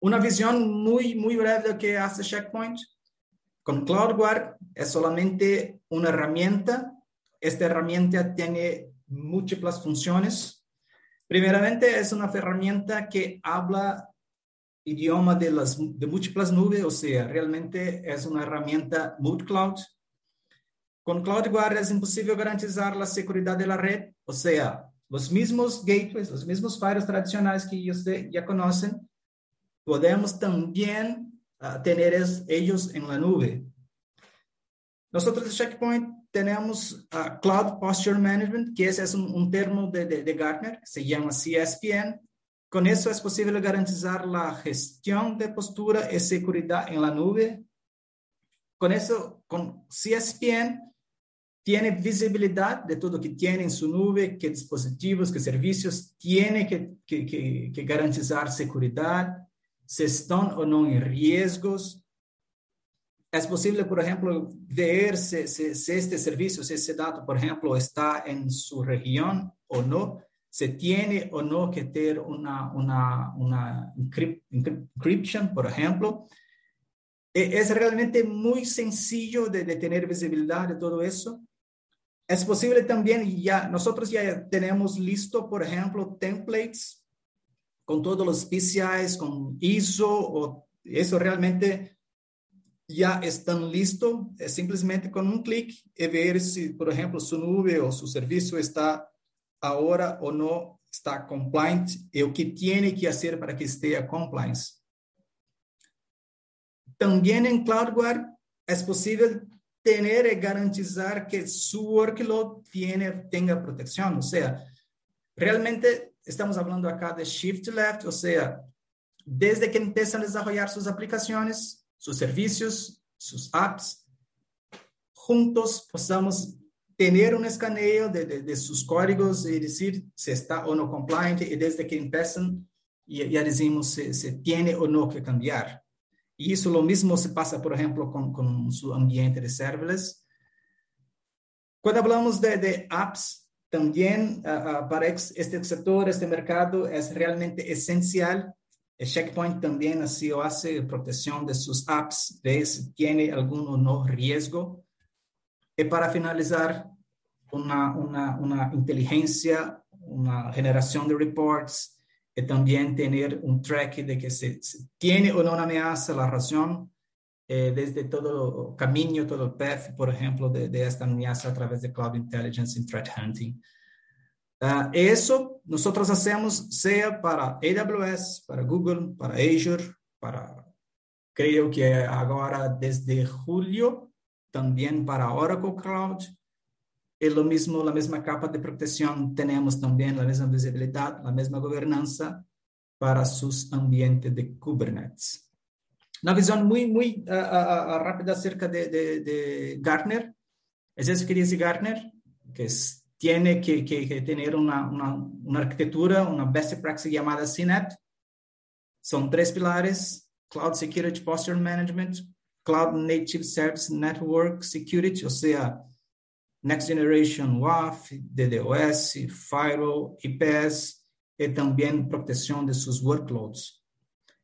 Una visión muy, muy breve de que hace Checkpoint. Con CloudGuard es solamente una herramienta esta herramienta tiene múltiples funciones. Primeramente, es una herramienta que habla idioma de las de múltiples nubes, o sea, realmente es una herramienta multi-cloud. Con CloudGuard es imposible garantizar la seguridad de la red, o sea, los mismos gateways, los mismos firewalls tradicionales que ustedes ya conocen, podemos también uh, tener es, ellos en la nube. Nosotros de Checkpoint tenemos uh, Cloud Posture Management, que ese es un, un termo de, de, Gartner, se llama CSPN. Con eso es posible garantizar la gestión de postura y seguridad en la nube. Con eso, con CSPN, tiene visibilidad de todo que tiene en su nube, qué dispositivos, qué servicios, tiene que, que, que, que garantizar seguridad, si están o no en riesgos, es posible, por ejemplo, ver si, si, si, este servicio, si ese dato, por ejemplo, está en su región o no, se tiene o no que tener una, una, una encryption, por ejemplo. E, es realmente muy sencillo de, de tener visibilidad de todo eso. Es posible también, ya nosotros ya tenemos listo, por ejemplo, templates con todos los PCIs, con ISO, o eso realmente ya están listos. Es simplemente con un clic y ver si, por ejemplo, su nube o su servicio está ahora o no está compliant y o que tiene que hacer para que esté a compliance. También en CloudGuard es posible tener y garantizar que su workload tiene, tenga protección. O sea, realmente estamos hablando acá de shift left, o sea, desde que empiezan a desarrollar sus aplicaciones, sus servicios, sus apps, juntos podamos tener un escaneo de, de, de, sus códigos y decir si está o no compliant y desde que empiezan ya, ya decimos si, si tiene o no que cambiar. Y eso lo mismo se pasa, por ejemplo, con, con su ambiente de serverless. Cuando hablamos de, de apps, también uh, uh, para este sector, este mercado, es realmente esencial. El Checkpoint también así hace protección de sus apps, ve si tiene algún o no riesgo. Y para finalizar, una, una, una inteligencia, una generación de reports, también tener un track de que se, se tiene o no una amenaza, la razón, eh, desde todo el camino, todo el path, por ejemplo, de, de, esta amenaza a través de Cloud Intelligence y Threat Hunting. Uh, eso nosotros hacemos sea para AWS, para Google, para Azure, para, creo que ahora desde julio, también para Oracle Cloud, y lo mismo, la misma capa de protección, tenemos también la misma visibilidad, la misma gobernanza para sus ambientes de Kubernetes. Una visión muy, muy uh, uh, rápida acerca de, de, de, Gartner. Es eso que dice Gartner, que es, tiene que, que, que tener una, una, una, arquitectura, una best practice llamada CNAPP. Son tres pilares, Cloud Security Posture Management, Cloud Native Service Network Security, o sea, Next Generation WAF, DDoS, Firewall, IPS y también protección de sus workloads.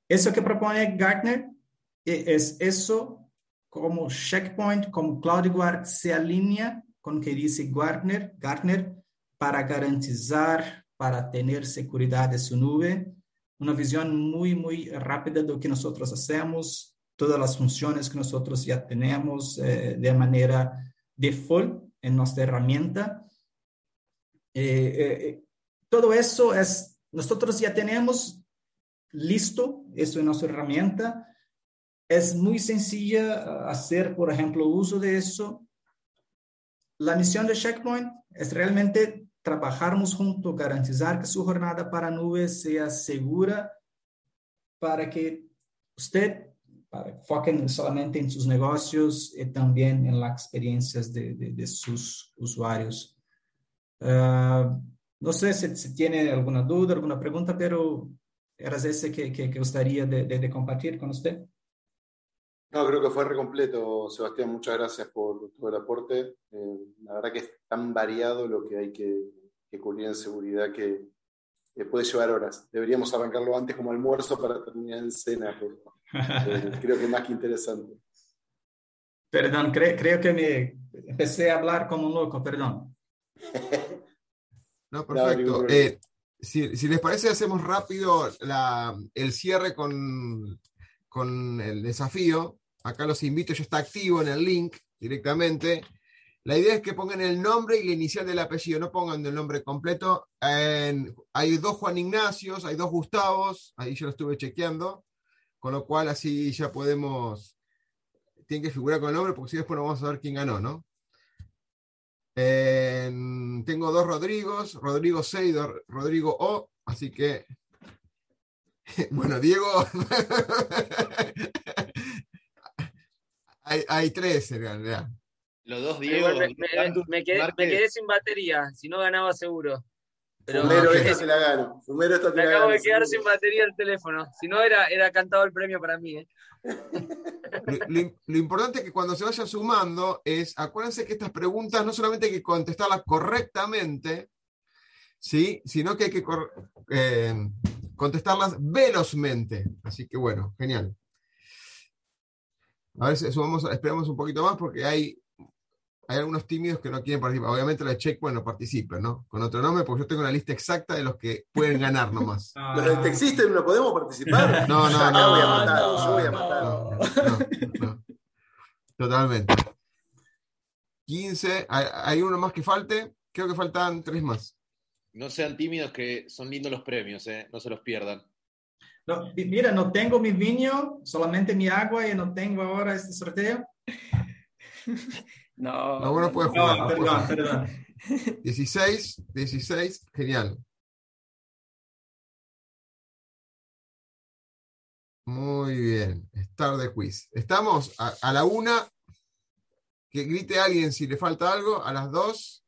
Eso que propone Gartner es eso como checkpoint, como CloudGuard se alinea con lo que dice Gartner, Gartner para garantizar, para tener seguridad de su nube. Una visión muy, muy rápida de lo que nosotros hacemos, todas las funciones que nosotros ya tenemos eh, de manera default en nuestra herramienta. Eh, eh, todo eso es, nosotros ya tenemos listo eso en nuestra herramienta. Es muy sencilla hacer, por ejemplo, uso de eso. La misión de Checkpoint es realmente trabajarnos juntos, garantizar que su jornada para nube sea segura para que usted foquen solamente en sus negocios y también en las experiencias de, de, de sus usuarios. Uh, no sé si, si, tiene alguna duda, alguna pregunta, pero era ese que, que, que gustaría de, de, compartir con usted. No, creo que fue re completo, Sebastián. Muchas gracias por todo el aporte. Eh, la verdad que es tan variado lo que hay que, que cubrir en seguridad que, que, puede llevar horas. Deberíamos arrancarlo antes como almuerzo para terminar en cena. Pero... Creo que más que interesante. Perdón, cre creo que me empecé a hablar como un loco, perdón. No, perfecto. Eh, si, si, les parece, hacemos rápido la, el cierre con, con el desafío. Acá los invito, ya está activo en el link directamente. La idea es que pongan el nombre y la inicial del apellido, no pongan el nombre completo. hay dos Juan Ignacios, hay dos Gustavos, ahí yo lo estuve chequeando con lo cual así ya podemos, tiene que figurar con el nombre porque si después no vamos a ver quién ganó, ¿no? tengo dos Rodrigos, Rodrigo C Rodrigo O, así que, bueno, Diego, hay, hay, tres en realidad. Los dos Diego. Me, me, quedé, me, quedé, sin batería, si no ganaba seguro. Pero Fumero, esta se la gano. Fumero, esta te me la acabo gano, de quedar sin batería el teléfono. Si no, era, era cantado el premio para mí. ¿eh? Lo, lo, lo, importante es que cuando se vayan sumando es, acuérdense que estas preguntas no solamente hay que contestarlas correctamente, ¿sí? sino que hay que eh, contestarlas velozmente. Así que bueno, genial. A ver, sumamos, esperamos un poquito más porque hay hay algunos tímidos que no quieren participar. Obviamente los de Checkpoint no participan, ¿no? Con otro nombre, porque yo tengo una lista exacta de los que pueden ganar nomás. Los del Texisten no podemos participar. No, no, Acá no, voy a matar, no, yo voy a matar. no, no, no. Totalmente. 15, hay, hay uno más que falte, creo que faltan tres más. No sean tímidos que son lindos los premios, ¿eh? no se los pierdan. No, mira, no tengo mi vino, solamente mi agua y no tengo ahora este sorteo. No. No, bueno, puede No, jugar. no puede perdón, jugar. perdón. 16, 16, genial. Muy bien, Star de quiz. Estamos a, a la una. Que grite alguien si le falta algo. A las dos,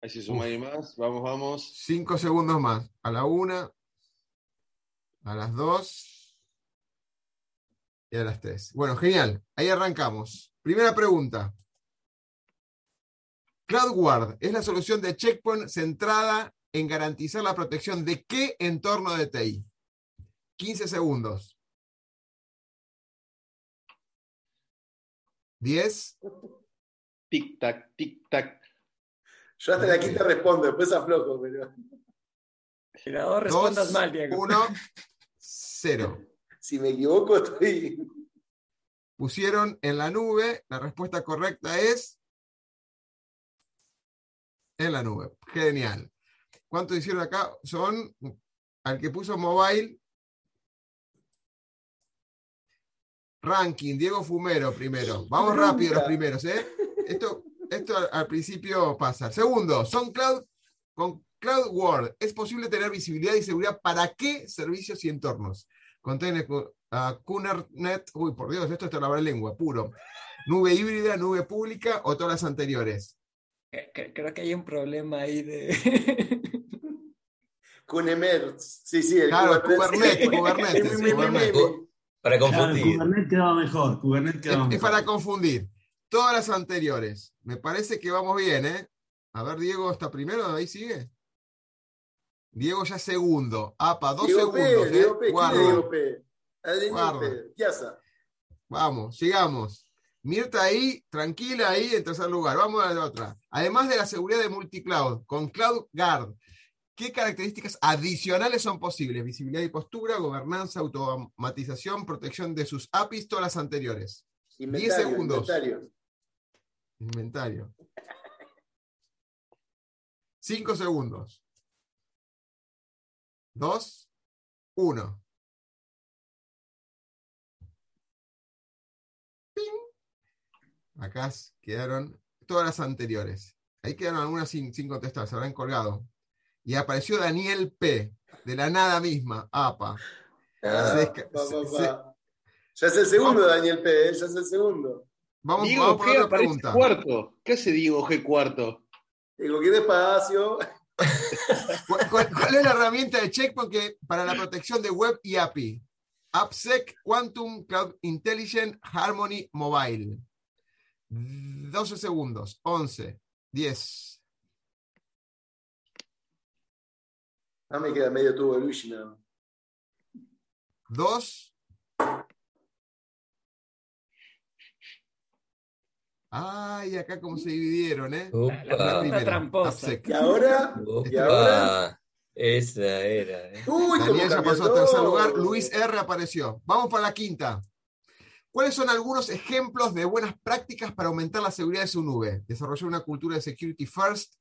Ahí se suma alguien más. Vamos, vamos. cinco segundos más. A la una, a las dos y a las tres. Bueno, genial. Ahí arrancamos. Primera pregunta. CloudGuard es la solución de Checkpoint centrada en garantizar la protección de qué entorno de TI. 15 segundos. 10. Tic, tac, tic, tac. Yo hasta la quinta respondo, después aflojo, pero No respondas Dos, mal, Diego. 1, 0. si me equivoco estoy. Pusieron en la nube. La respuesta correcta es en la nube. Genial. ¿Cuántos hicieron acá? Son al que puso mobile. Ranking, Diego Fumero primero. Vamos Nunca. rápido los primeros, ¿eh? Esto, esto al, principio pasa. Segundo, son cloud con Cloud World. Es posible tener visibilidad y seguridad para qué servicios y entornos. Contiene ah, KuberNet, uy, por Dios, esto está la lengua, puro. Nube híbrida, nube pública o todas las anteriores. Que- Creo que hay un problema ahí de. Kunemers. Sí, sí, el Claro, Kubernetes. Kubernetes. Para Claro, confundir. Kubernetes quedaba mejor. Kubernetes quedaba Es, es mejor. para confundir. Todas las anteriores. Me parece que vamos bien, ¿eh? A ver, Diego está primero, ahí sigue. Diego ya segundo. APA, dos Diego segundos. P, ¿eh? Diego P, ¿quién Guarda. es Diego P? Adelante, Piazza. Vamos, sigamos. Mirta ahí, tranquila ahí en tercer lugar. Vamos a la otra. Además de la seguridad de multicloud, con Cloud Guard, ¿qué características adicionales son posibles? Visibilidad y postura, gobernanza, automatización, protección de sus APIs, todas las anteriores. 10 segundos. Inventario. Inventario. 5 segundos. 2, 1. Acá quedaron todas las anteriores. Ahí quedaron algunas sin, sin contestar, se habrán colgado. Y apareció Daniel P. De la nada misma, APA. Ah, Se desca- pa, pa, se- pa. Ya es el segundo, Daniel P, ¿eh? ya es el segundo. Vamos, Diego vamos por G otra aparece pregunta. cuarto. ¿Qué hace Diego G cuarto? Digo, qué despacio. ¿Cuál, cuál- cuál es la herramienta de Checkpoint que, para la protección de web y API? AppSec Quantum Cloud Intelligent Harmony Mobile. 12 segundos. 11, 10. Ah, me queda medio tubo de Luigi, nada. 2. Ay, acá como se dividieron, ¿eh? La, la primera, tramposa. ¿Y ahora? ¿Y ahora? Opa, esa era. ¿eh? Uy, Daniel ya pasó a tercer lugar. Luis R apareció. Vamos para la quinta. ¿Cuáles son algunos ejemplos de buenas prácticas para aumentar la seguridad de su nube? Desarrollar una cultura de security first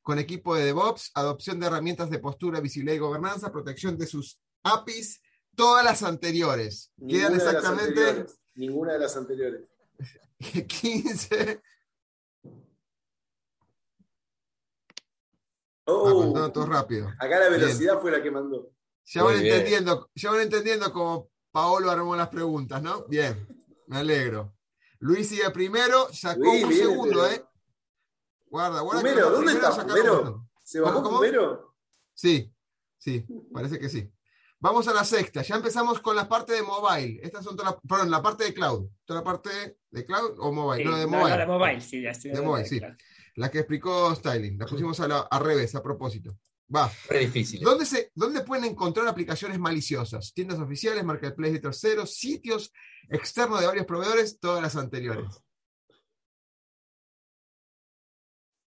con equipo de DevOps, adopción de herramientas de postura, visibilidad y gobernanza, protección de sus APIs, todas las anteriores. Ninguna Quedan de exactamente anteriores. Ninguna de las anteriores. 15. Oh, Ah, contando todo rápido. acá la Bien. velocidad fue la que mandó. Ya van entendiendo, ya van entendiendo cómo Paolo armó las preguntas, ¿no? Bien, me alegro. Luis sigue primero, sacó Luis, un bien, segundo, pero- ¿eh? Guarda, guarda. Fumero, ¿dónde está sacaron Fumero? uno. ¿Se bajó ¿Cómo? Fumero? Sí, sí, parece que sí. Vamos a la sexta. Ya empezamos con la parte de mobile. Estas son todas las, perdón, la parte de cloud. Toda la parte de cloud o mobile. Sí, no, de no, mobile. la de mobile, sí, ya estoy De de mobile, sí. La que explicó Styling. La pusimos a la- al revés, a propósito. Va. Re difícil. ¿Dónde, se, ¿Dónde pueden encontrar aplicaciones maliciosas? Tiendas oficiales, marketplace de terceros, sitios externos de varios proveedores, todas las anteriores.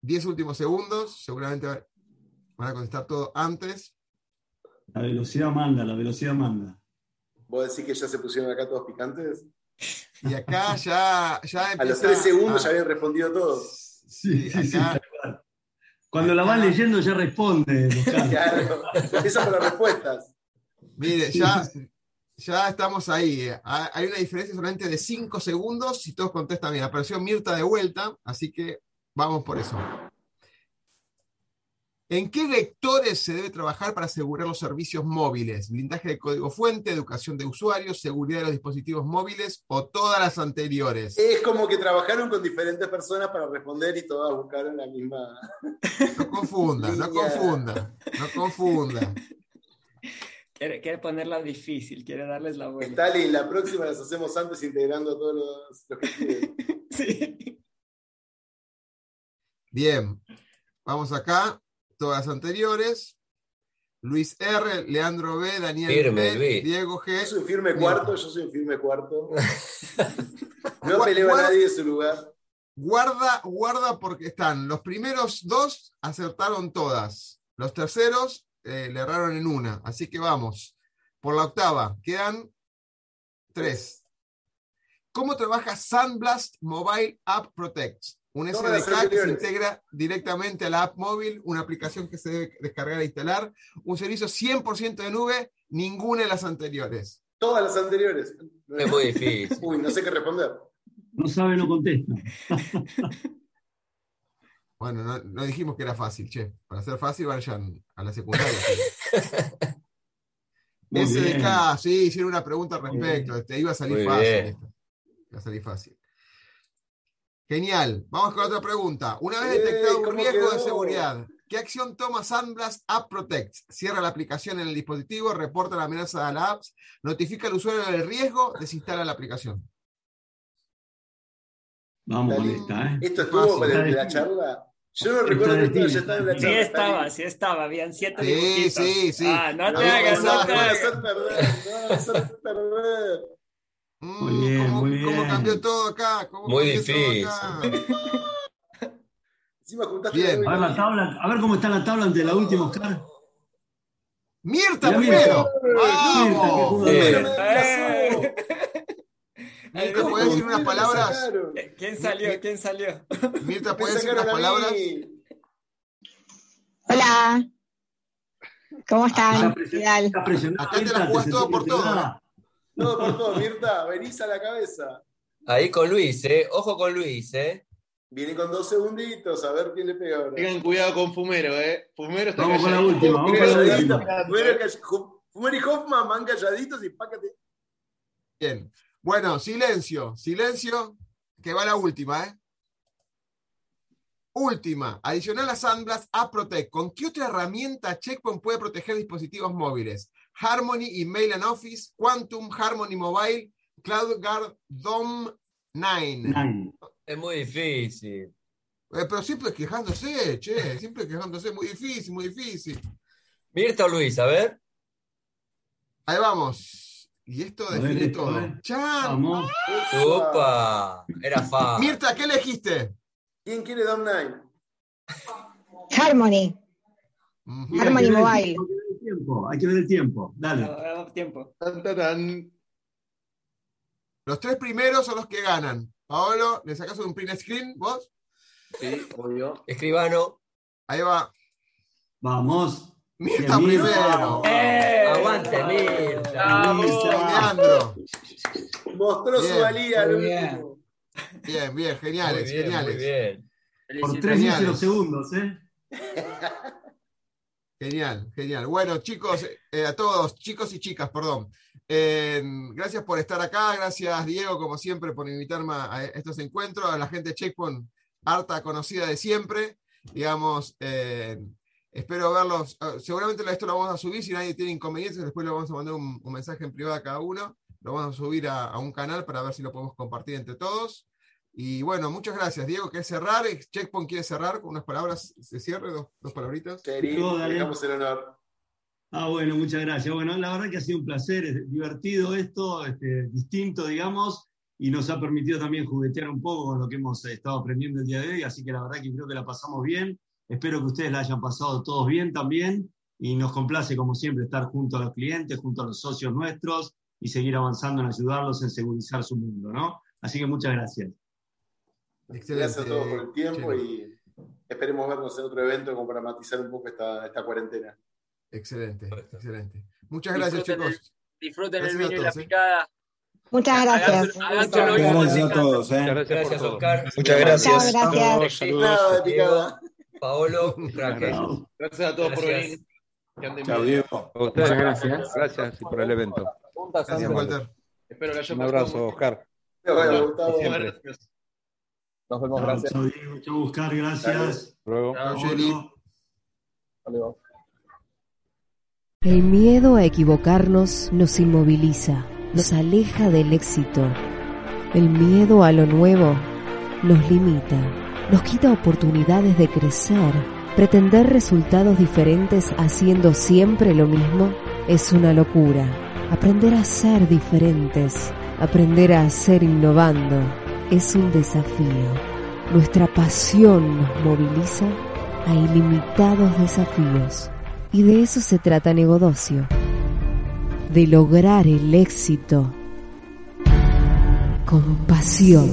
10 últimos segundos, seguramente van a contestar todo antes. La velocidad manda, la velocidad manda. ¿Vos decís que ya se pusieron acá todos picantes? Y acá ya, ya A los tres segundos a- ya habían respondido todos. Sí, sí, sí, acá- cual. Cuando la van leyendo ya responde. Claro, empiezan por las respuestas. Mire, ya, ya estamos ahí. Ha- Hay una diferencia solamente de 5 segundos si todos contestan bien. Apareció Mirta de vuelta, así que vamos por eso. ¿En qué vectores se debe trabajar para asegurar los servicios móviles? ¿Blindaje de código fuente, educación de usuarios, seguridad de los dispositivos móviles o todas las anteriores? Es como que trabajaron con diferentes personas para responder y todas buscaron la misma. No confunda, no confunda, no confunda. Quiere, quiere ponerla difícil, quiere darles la vuelta. Stalin, la próxima las hacemos antes integrando a todos los, los que quieren. Sí. Bien, vamos acá, todas las anteriores. Luis R, Leandro B, Daniel Firme, B, Luis. Diego G. Yo soy un firme cuarto, yo soy un firme cuarto. No peleo a nadie de su lugar. Guarda, guarda porque están. Los primeros dos acertaron todas. Los terceros eh, le erraron en una. Así que vamos. Por la octava, quedan tres. ¿Cómo trabaja Sunblast Mobile App Protect? Un SDK que se integra directamente a la app móvil, una aplicación que se debe descargar e instalar, un servicio 100% de nube, ninguna de las anteriores. Todas las anteriores. Es muy difícil. Uy, no sé qué responder. No sabe, no contesta. Bueno, no, no dijimos que era fácil, che. Para ser fácil, vayan a la secundaria. Bien. SDK, sí, hicieron una pregunta al respecto. Te iba a salir Muy fácil. Iba a salir fácil. Genial. Vamos con otra pregunta. Una vez Eh, detectado un ¿cómo riesgo de seguridad, ¿qué acción toma Sunblast App Protect? Cierra la aplicación en el dispositivo, reporta la amenaza a la app, notifica al usuario del riesgo, desinstala la aplicación. Vamos con esta, ¿eh? ¿Esto estuvo Fácil. para la charla? Yo no recuerdo que esto ya estaba en la Sí charla. estaba, Stalin. sí estaba, habían siete Sí, dibujitos. sí, sí. Ah, no te hagas, no te No hagas. hacer perder, no van a hacer perder. Mm, Muy bien, ¿cómo, muy cómo cambió todo acá? ¿Cómo Muy difícil. Ah. acá? Encima juntaste Bien. A ver la tabla, a ver cómo está la tabla ante la última, Oscar. Mirta primero. Mirta, ¡Vamos! me desplazó. Mirta, ¿puedes decir unas palabras? ¿Quién salió? ¿Quién salió? Mirta, ¿puedes decir unas palabras? Hola. ¿Cómo Está están? presen- ¿Qué tal? está presionada, Acá te la Mirta, jugás todo por todo. Todo por todo, Mirta, venís a la cabeza. Ahí con Luis, ¿eh? Ojo con Luis, ¿eh? Viene con dos segunditos, a ver quién le pega ahora. Tengan cuidado con Fumero, ¿eh? Fumero está Vamos con la última, vamos con la última. Fumero Fumero y Hoffman van calladitos y pácate. Bien. Bueno, silencio, silencio, que va la última, ¿eh? Última, adicional a Sandblast, a Protect. ¿Con qué otra herramienta Checkpoint puede proteger dispositivos móviles? Harmony, Email and Office, Quantum, Harmony Mobile, CloudGuard, DOM 9. Nine. Es muy difícil. Eh, pero siempre quejándose, che, siempre quejándose, muy difícil, muy difícil. Mirta o Luis, a ver. Ahí vamos. Y esto ver, define todo. Vamos. Opa, era fácil. Mirta, ¿qué elegiste? ¿Quién quiere Dom Nine? Harmony. Ujú. Mira, Harmony Mobile. Hay que ver el tiempo, hay que ver el tiempo. Dale. No, tiempo. Tan. Los tres primeros son los que ganan. Paolo, ¿le sacas un print screen vos? Sí, obvio. Escribano. Ahí va. Vamos. Mirta primero. ¡Eh! Aguante, Mirta. Vamos. Leandro. Mostró Bien. su valía bien. Bien, bien, Muy geniales, bien, geniales. muy bien. Por tres Geniales. míseros segundos, ¿eh? Genial, genial. Bueno, chicos, eh, a todos, chicos y chicas, perdón. Eh, gracias por estar acá, gracias Diego, como siempre, por invitarme a estos encuentros, a la gente de Checkpoint, harta conocida de siempre, digamos, eh, espero verlos, seguramente esto lo vamos a subir, si nadie tiene inconvenientes, después le vamos a mandar un, mensaje en privado a cada uno, lo vamos a subir a un canal para ver si lo podemos compartir entre todos. Y bueno, muchas gracias. Diego, ¿quieres cerrar? Checkpoint quiere cerrar con unas palabras de cierre, dos, dos palabritas. Dale. dejamos el honor. Ah, bueno, muchas gracias. Bueno, la verdad que ha sido un placer, es divertido esto, este, distinto, digamos. y nos ha permitido también juguetear un poco con lo que hemos estado aprendiendo el día de hoy, así que la verdad que creo que la pasamos bien. Espero que ustedes la hayan pasado todos bien también y nos complace como siempre estar junto a los clientes, junto a los socios nuestros y seguir avanzando en ayudarlos en segurizar su mundo, ¿no? Así que muchas gracias. Gracias a todos por el tiempo y esperemos vernos en otro evento como para matizar un poco esta, esta cuarentena. Excelente, excelente. Muchas gracias, Disfruten chicos. el- disfruten Gracias el a vino y la ¿eh? picada. Muchas gracias. Gracias a todos. ¿eh? Gracias, Oscar. Muchas gracias. Chao, gracias. Saludos. Paolo, crack. Gracias a todos por Gracias. venir. Que anden Chao. Diego. A ustedes, gracias. Gracias por el evento. Gracias, Walter. Espero que haya Un abrazo, Oscar. Bueno, Gustavo. Nos vemos, Chao, gracias. chao, Diego, chao, Oscar, gracias. Hasta Luego. Paolo. El miedo a equivocarnos nos inmoviliza, nos aleja del éxito. El miedo a lo nuevo nos limita, nos quita oportunidades de crecer. Pretender resultados diferentes haciendo siempre lo mismo es una locura. Aprender a ser diferentes, aprender a ser innovando, es un desafío. Nuestra pasión nos moviliza a ilimitados desafíos. Y de eso se trata Negodocio. De lograr el éxito con pasión.